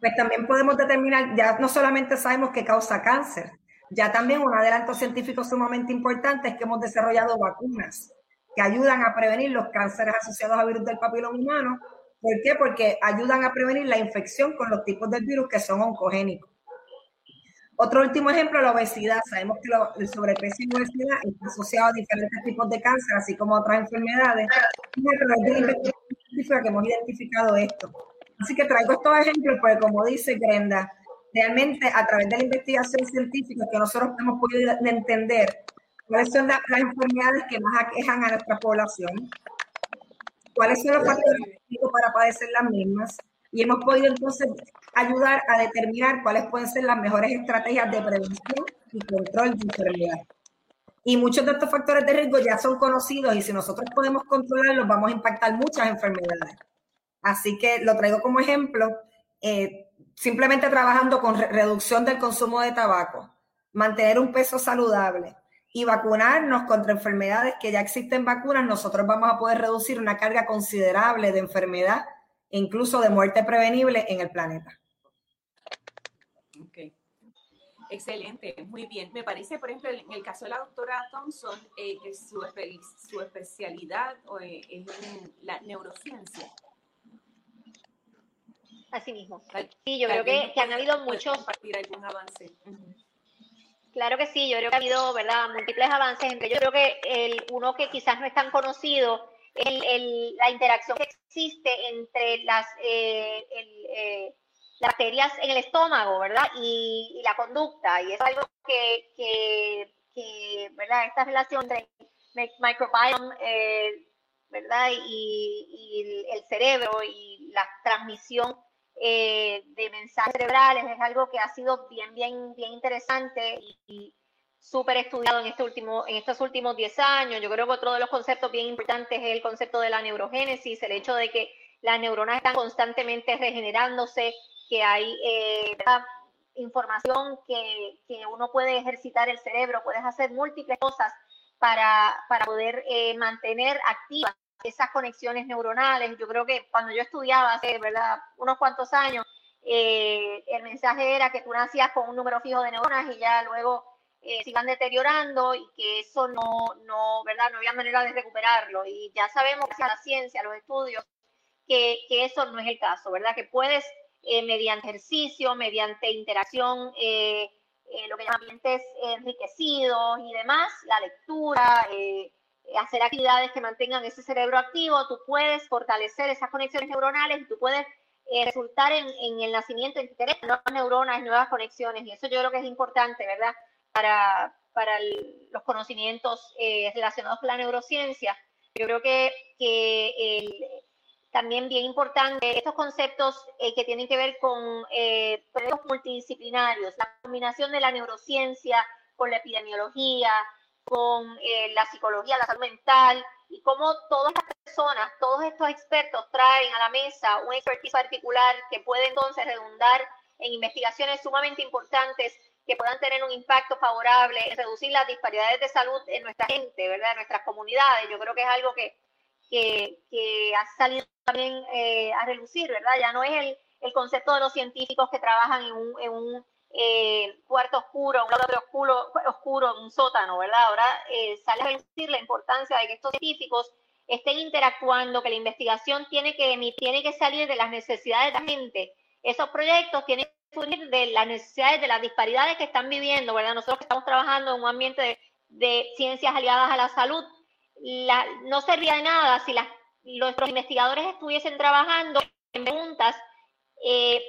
pues también podemos determinar, ya no solamente sabemos que causa cáncer, ya también un adelanto científico sumamente importante es que hemos desarrollado vacunas que ayudan a prevenir los cánceres asociados al virus del papiloma humano. ¿Por qué? Porque ayudan a prevenir la infección con los tipos de virus que son oncogénicos. Otro último ejemplo, la obesidad. Sabemos que el sobrepeso y obesidad está asociado a diferentes tipos de cáncer, así como a otras enfermedades. Y a través de la que hemos identificado esto. Así que traigo estos ejemplos porque, como dice Grenda, realmente a través de la investigación científica que nosotros hemos podido entender cuáles son las, enfermedades que más aquejan a nuestra población, cuáles son los factores para padecer las mismas, y hemos podido entonces ayudar a determinar cuáles pueden ser las mejores estrategias de prevención y control de enfermedad. Y muchos de estos factores de riesgo ya son conocidos y si nosotros podemos controlarlos vamos a impactar muchas enfermedades. Así que lo traigo como ejemplo, eh, simplemente trabajando con reducción del consumo de tabaco, mantener un peso saludable, y vacunarnos contra enfermedades que ya existen vacunas, nosotros vamos a poder reducir una carga considerable de enfermedad e incluso de muerte prevenible en el planeta. Ok. Excelente, muy bien. Me parece, por ejemplo, en el caso de la doctora Thompson, eh, su, especialidad eh, es la neurociencia. Así mismo. Sí, yo creo que, que han habido muchos... Compartir algún avance. Claro que sí, yo creo que ha habido, ¿verdad?, múltiples avances. Entre yo creo que el, uno que quizás no es tan conocido es la interacción que existe entre las, eh, eh, las bacterias en el estómago, ¿verdad?, y, la conducta. Y es algo que, que, ¿verdad?, esta relación entre microbiome, eh, ¿verdad?, y, el cerebro y la transmisión eh, de mensajes cerebrales, es algo que ha sido bien, bien, bien interesante y, súper estudiado en, este en estos últimos 10 años. Yo creo que otro de los conceptos bien importantes es el concepto de la neurogénesis, el hecho de que las neuronas están constantemente regenerándose, que hay eh, información que, que, uno puede ejercitar el cerebro, puedes hacer múltiples cosas para, para poder eh, mantener activas esas conexiones neuronales. Yo creo que cuando yo estudiaba hace ¿verdad? unos cuantos años, eh, el mensaje era que tú nacías con un número fijo de neuronas y ya luego eh, se iban deteriorando y que eso no, no, ¿verdad? No había manera de recuperarlo. Y ya sabemos que la ciencia, los estudios, que, que eso no es el caso, ¿verdad? Que puedes, eh, mediante ejercicio, mediante interacción, lo que llaman ambientes enriquecidos y demás, la lectura, hacer actividades que mantengan ese cerebro activo, tú puedes fortalecer esas conexiones neuronales y tú puedes eh, resultar en, el nacimiento de nuevas neuronas, nuevas conexiones. Y eso yo creo que es importante, ¿verdad? Para, para los conocimientos eh, relacionados con la neurociencia. Yo creo que, también bien importante estos conceptos eh, que tienen que ver con proyectos multidisciplinarios, la combinación de la neurociencia con la epidemiología, con eh, la psicología, la salud mental y cómo todas las personas, todos estos expertos traen a la mesa un expertise particular que puede entonces redundar en investigaciones sumamente importantes que puedan tener un impacto favorable en reducir las disparidades de salud en nuestra gente, ¿verdad? En nuestras comunidades. Yo creo que es algo que, que, ha salido también eh, a relucir, ¿verdad? Ya no es el, el, concepto de los científicos que trabajan en un eh, cuarto oscuro, un lado oscuro, oscuro, un sótano, ¿verdad? Ahora eh, sale a decir la importancia de que estos científicos estén interactuando, que la investigación tiene que, tiene que salir de las necesidades de la gente. Esos proyectos tienen que salir de las necesidades, de las disparidades que están viviendo, ¿verdad? Nosotros estamos trabajando en un ambiente de, ciencias aliadas a la salud, no servía de nada si nuestros investigadores estuviesen trabajando en preguntas eh,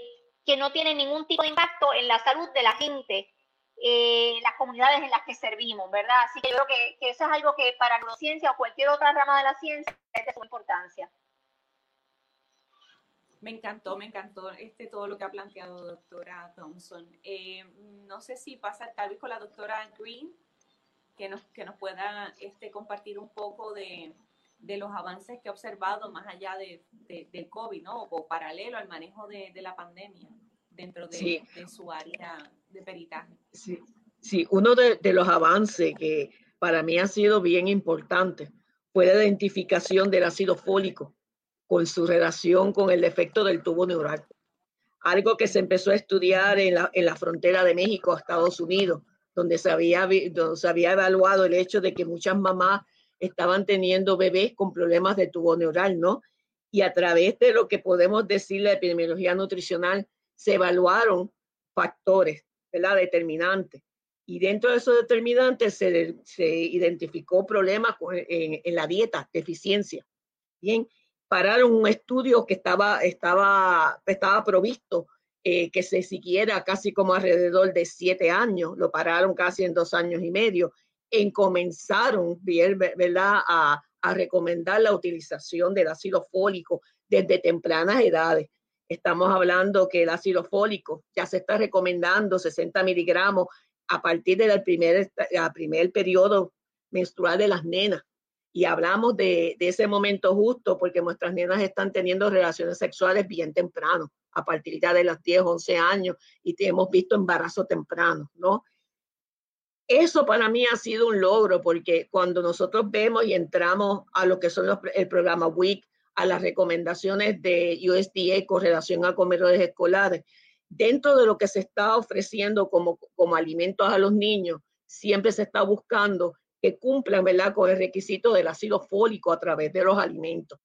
que no tienen ningún tipo de impacto en la salud de la gente, eh, las comunidades en las que servimos, ¿verdad? Así que yo creo que, eso es algo que para la neurociencia o cualquier otra rama de la ciencia es de su importancia. Me encantó, me encantó este, todo lo que ha planteado doctora Thompson. Eh, no sé si pasa tal vez con la doctora Green, que nos, que nos pueda este, compartir un poco de, los avances que ha observado más allá de, del COVID, ¿no? O paralelo al manejo de, la pandemia dentro de, su área de peritaje. Sí, sí. uno de, los avances que para mí ha sido bien importante fue la identificación del ácido fólico con su relación con el defecto del tubo neural. Algo que se empezó a estudiar en la, en la frontera de México a Estados Unidos donde se había, se había evaluado el hecho de que muchas mamás estaban teniendo bebés con problemas de tubo neural, ¿no? Y a través de lo que podemos decir la epidemiología nutricional, se evaluaron factores, ¿verdad? Determinantes. Y dentro de esos determinantes se, se identificó problemas en, en, la dieta, deficiencia. Bien, pararon un estudio que estaba, estaba, estaba provisto eh, que se siguiera casi como alrededor de siete años, lo pararon casi en dos años y medio, en comenzaron ¿verdad? A, a recomendar la utilización del ácido fólico desde tempranas edades. Estamos hablando que el ácido fólico ya se está recomendando 60 miligramos a partir del primer, primer periodo menstrual de las nenas. Y hablamos de, de, ese momento justo porque nuestras nenas están teniendo relaciones sexuales bien temprano a partir de los 10, 11 años y hemos visto embarazo temprano, ¿no? Eso para mí ha sido un logro porque cuando nosotros vemos y entramos a lo que son los, el programa WIC, a las recomendaciones de USDA con relación a comedores escolares, dentro de lo que se está ofreciendo como, como alimentos a los niños, siempre se está buscando que cumplan ¿verdad? con el requisito del ácido fólico a través de los alimentos.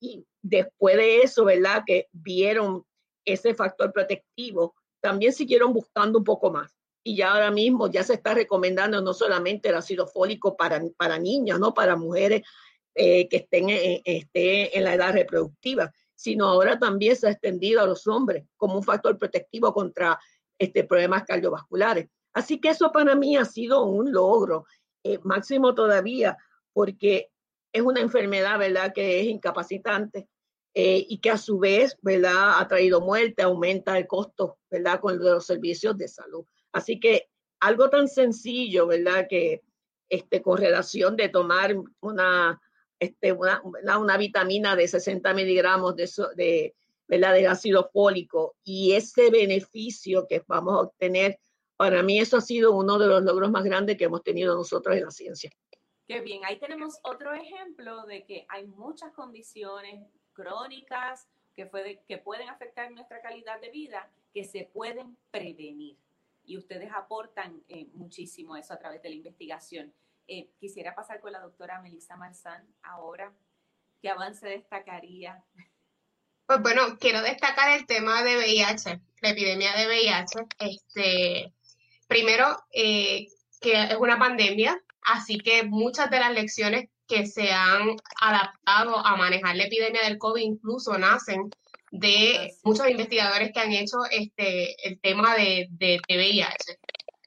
Y después de eso, ¿verdad? Que vieron ese factor protectivo, también siguieron buscando un poco más. Y ya ahora mismo ya se está recomendando no solamente el ácido fólico para, para niñas, no para mujeres eh, que estén en, en la edad reproductiva, sino ahora también se ha extendido a los hombres como un factor protectivo contra este, problemas cardiovasculares. Así que eso para mí ha sido un logro, eh, máximo todavía, porque es una enfermedad, ¿verdad?, que es incapacitante eh, y que a su vez, ¿verdad?, ha traído muerte, aumenta el costo, ¿verdad?, con los servicios de salud. Así que algo tan sencillo, ¿verdad?, que este, con relación de tomar una, este, una, una, vitamina de 60 miligramos de, de, ¿verdad? de ácido fólico y ese beneficio que vamos a obtener, para mí eso ha sido uno de los logros más grandes que hemos tenido nosotros en la ciencia. Qué bien, ahí tenemos otro ejemplo de que hay muchas condiciones crónicas que, que pueden afectar nuestra calidad de vida, que se pueden prevenir. Y ustedes aportan eh, muchísimo eso a través de la investigación. Eh, quisiera pasar con la doctora Melissa Marzán ahora. ¿Qué avance destacaría? Pues bueno, quiero destacar el tema de VIH, la epidemia de VIH. Este, primero, eh, que es una pandemia, así que muchas de las lecciones que se han adaptado a manejar la epidemia del COVID incluso nacen de muchos investigadores que han hecho este, el tema de, de, VIH.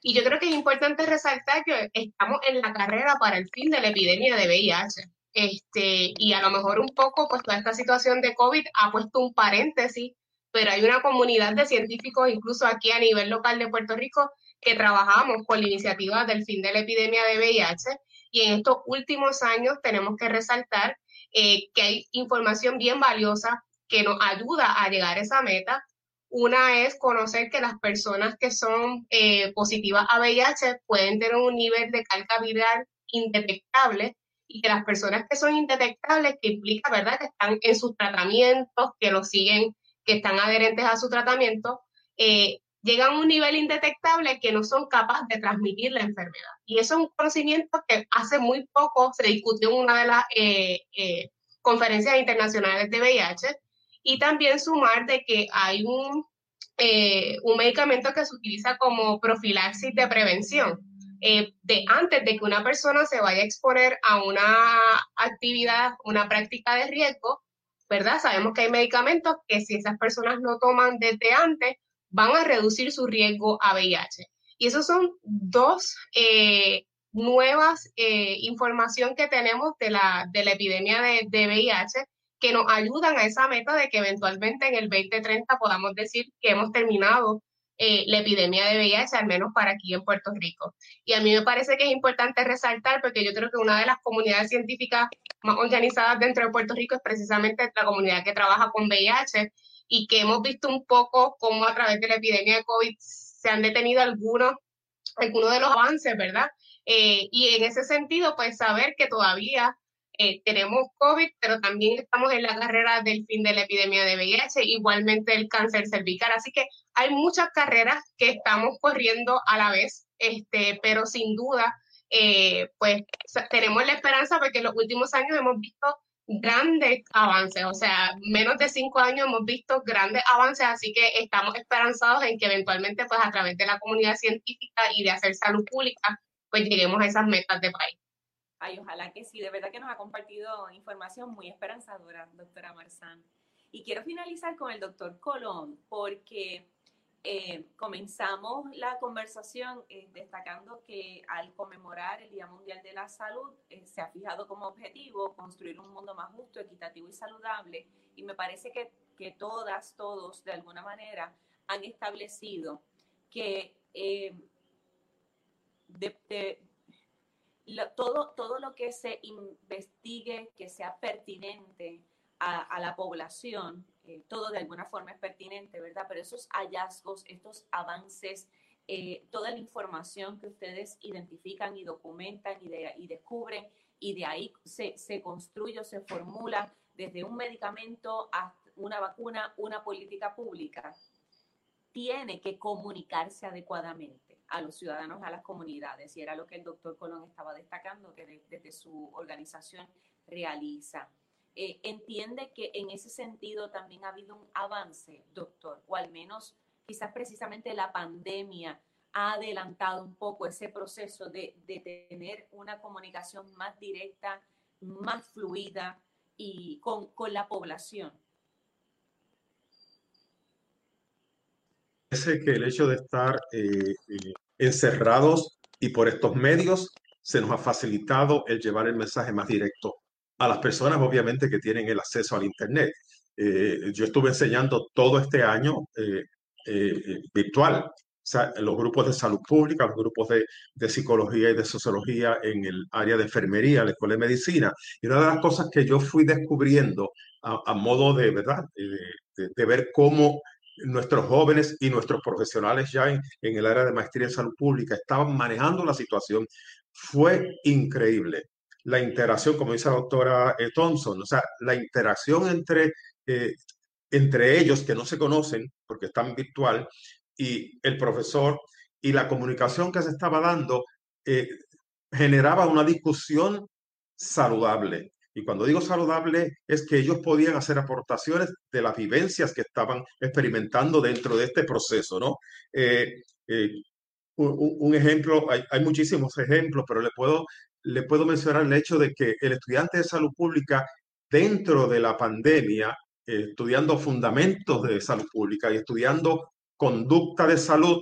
Y yo creo que es importante resaltar que estamos en la carrera para el fin de la epidemia de VIH. Este, y a lo mejor un poco, pues toda esta situación de COVID ha puesto un paréntesis, pero hay una comunidad de científicos, incluso aquí a nivel local de Puerto Rico, que trabajamos con la iniciativa del fin de la epidemia de VIH y en estos últimos años tenemos que resaltar eh, que hay información bien valiosa que nos ayuda a llegar a esa meta. Una es conocer que las personas que son eh, positivas a VIH pueden tener un nivel de carga viral indetectable y que las personas que son indetectables, que implica, ¿verdad?, que están en sus tratamientos, que lo siguen, que están adherentes a su tratamiento, eh, llegan a un nivel indetectable que no son capaces de transmitir la enfermedad. Y eso es un conocimiento que hace muy poco se discutió en una de las eh, eh, conferencias internacionales de VIH y también sumar de que hay un, eh, un medicamento que se utiliza como profilaxis de prevención. eh, de antes de que una persona se vaya a exponer a una actividad, una práctica de riesgo, ¿verdad? Sabemos que hay medicamentos que si esas personas no toman desde antes, van a reducir su riesgo a VIH. Y esos son dos eh, nuevas eh, información que tenemos de la, de la epidemia de, de VIH que nos ayudan a esa meta de que eventualmente en el 2030 podamos decir que hemos terminado eh, la epidemia de VIH, al menos para aquí en Puerto Rico. Y a mí me parece que es importante resaltar, porque yo creo que una de las comunidades científicas más organizadas dentro de Puerto Rico es precisamente la comunidad que trabaja con VIH y que hemos visto un poco cómo a través de la epidemia de COVID se han detenido algunos, algunos de los avances, ¿verdad? Eh, y en ese sentido, pues saber que todavía eh, tenemos COVID, pero también estamos en la carrera del fin de la epidemia de VIH, igualmente el cáncer cervical. Así que hay muchas carreras que estamos corriendo a la vez, este, pero sin duda, eh, pues tenemos la esperanza porque en los últimos años hemos visto grandes avances, o sea, menos de cinco años hemos visto grandes avances, así que estamos esperanzados en que eventualmente, pues a través de la comunidad científica y de hacer salud pública, pues lleguemos a esas metas de país. Ay, ojalá que sí, de verdad que nos ha compartido información muy esperanzadora, doctora Marzán. Y quiero finalizar con el doctor Colón, porque eh, comenzamos la conversación eh, destacando que al conmemorar el Día Mundial de la Salud eh, se ha fijado como objetivo construir un mundo más justo, equitativo y saludable. Y me parece que, que todas, todos, de alguna manera, han establecido que de, todo, todo lo que se investigue, que sea pertinente a, la población, eh, todo de alguna forma es pertinente, ¿verdad? Pero esos hallazgos, estos avances, eh, toda la información que ustedes identifican y documentan y, y descubren, y de ahí se, se construye o se formula desde un medicamento a una vacuna, una política pública, tiene que comunicarse adecuadamente a los ciudadanos, a las comunidades, y era lo que el doctor Colón estaba destacando, que desde su organización realiza. Eh, entiende que en ese sentido también ha habido un avance, doctor, o al menos quizás precisamente la pandemia ha adelantado un poco ese proceso de, de tener una comunicación más directa, más fluida y con, con la población. Parece que el hecho de estar eh, eh, encerrados y por estos medios se nos ha facilitado el llevar el mensaje más directo a las personas, obviamente, que tienen el acceso al Internet. Eh, yo estuve enseñando todo este año virtual, o sea, los grupos de salud pública, los grupos de, de, psicología y de sociología en el área de enfermería, la escuela de medicina. Y una de las cosas que yo fui descubriendo a, modo de, ¿verdad? de, de, ver cómo nuestros jóvenes y nuestros profesionales ya en, el área de maestría en salud pública estaban manejando la situación. Fue increíble la interacción, como dice la doctora eh, Thompson, o sea, la interacción entre, eh, entre ellos que no se conocen porque están virtual y el profesor y la comunicación que se estaba dando eh, generaba una discusión saludable. Y cuando digo saludable es que ellos podían hacer aportaciones de las vivencias que estaban experimentando dentro de este proceso, ¿no? Eh, eh, un, ejemplo, hay, muchísimos ejemplos, pero le puedo, le puedo mencionar el hecho de que el estudiante de salud pública dentro de la pandemia, eh, estudiando fundamentos de salud pública y estudiando conducta de salud,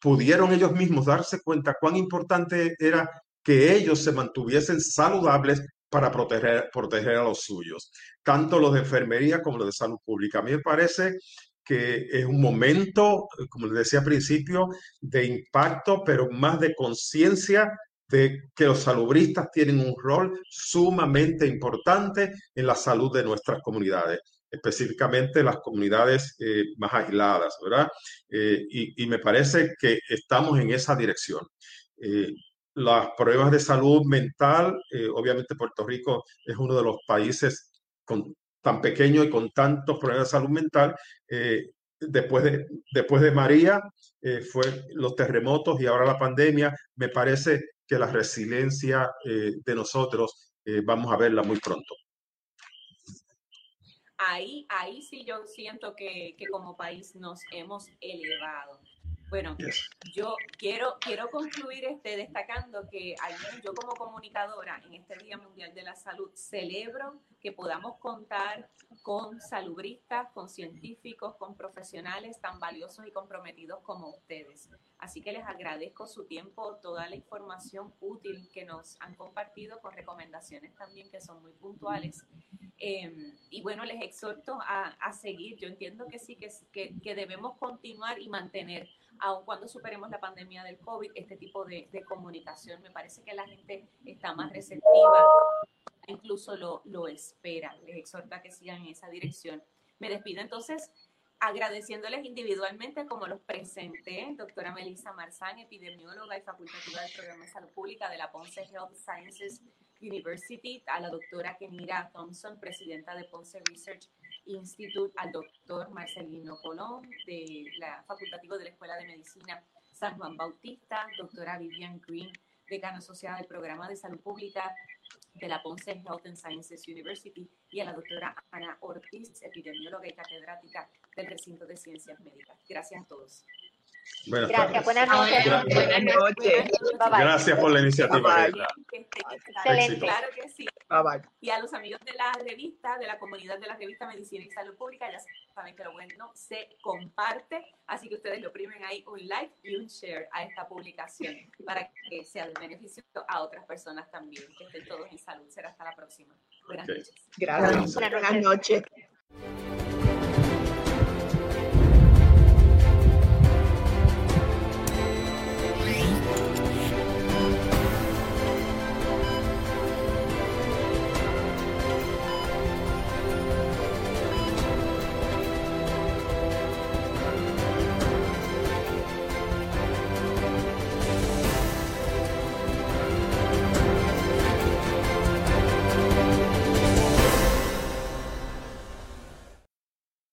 pudieron ellos mismos darse cuenta cuán importante era que ellos se mantuviesen saludables para proteger, proteger a los suyos, tanto los de enfermería como los de salud pública. A mí me parece que es un momento, como les decía al principio, de impacto, pero más de conciencia de que los salubristas tienen un rol sumamente importante en la salud de nuestras comunidades, específicamente las comunidades eh, más aisladas, ¿verdad? Eh, y, y, me parece que estamos en esa dirección. Eh, las pruebas de salud mental, eh, obviamente Puerto Rico es uno de los países con, tan pequeño y con tantos problemas de salud mental. Eh, después, de, después de María eh, fue los terremotos y ahora la pandemia. Me parece que la resiliencia de nosotros vamos a verla muy pronto. Ahí, ahí sí yo siento que, que como país nos hemos elevado Bueno, yo quiero, quiero concluir este, destacando que yo como comunicadora en este Día Mundial de la Salud celebro que podamos contar con salubristas, con científicos, con profesionales tan valiosos y comprometidos como ustedes. Así que les agradezco su tiempo, toda la información útil que nos han compartido con recomendaciones también que son muy puntuales. Em, y bueno, les exhorto a, seguir. Yo entiendo que sí, que, que, que debemos continuar y mantener aun cuando superemos la pandemia del COVID, este tipo de, comunicación. Me parece que la gente está más receptiva, incluso lo, lo espera. Les exhorta que sigan en esa dirección. Me despido entonces agradeciéndoles individualmente como los presenté, doctora Melissa Marzán, epidemióloga y facultativa del Programa de Salud Pública de la Ponce Health Sciences University, a la doctora Kenira Thompson, presidenta de Ponce Research Institute, al doctor Marcelino Colón, de la facultativo de la Escuela de Medicina San Juan Bautista, doctora Vivian Green, decana asociada del Programa de Salud Pública de la Ponce Health and Sciences University, y a la doctora Ana Ortiz, epidemióloga y catedrática del recinto de ciencias médicas. Gracias a todos. Buenas Gracias, buenas noches. Buenas noches. Gracias por la iniciativa. Excelente. Claro que sí. Y a los amigos de la revista, de la comunidad de la revista Medicina y Salud Pública, ya saben que lo bueno se comparte, así que ustedes lo oprimen ahí un like y un share a esta publicación para que sea de beneficio a otras personas también. Que estén todos en salud. Será hasta la próxima. Buenas noches. Gracias. Buenas noches.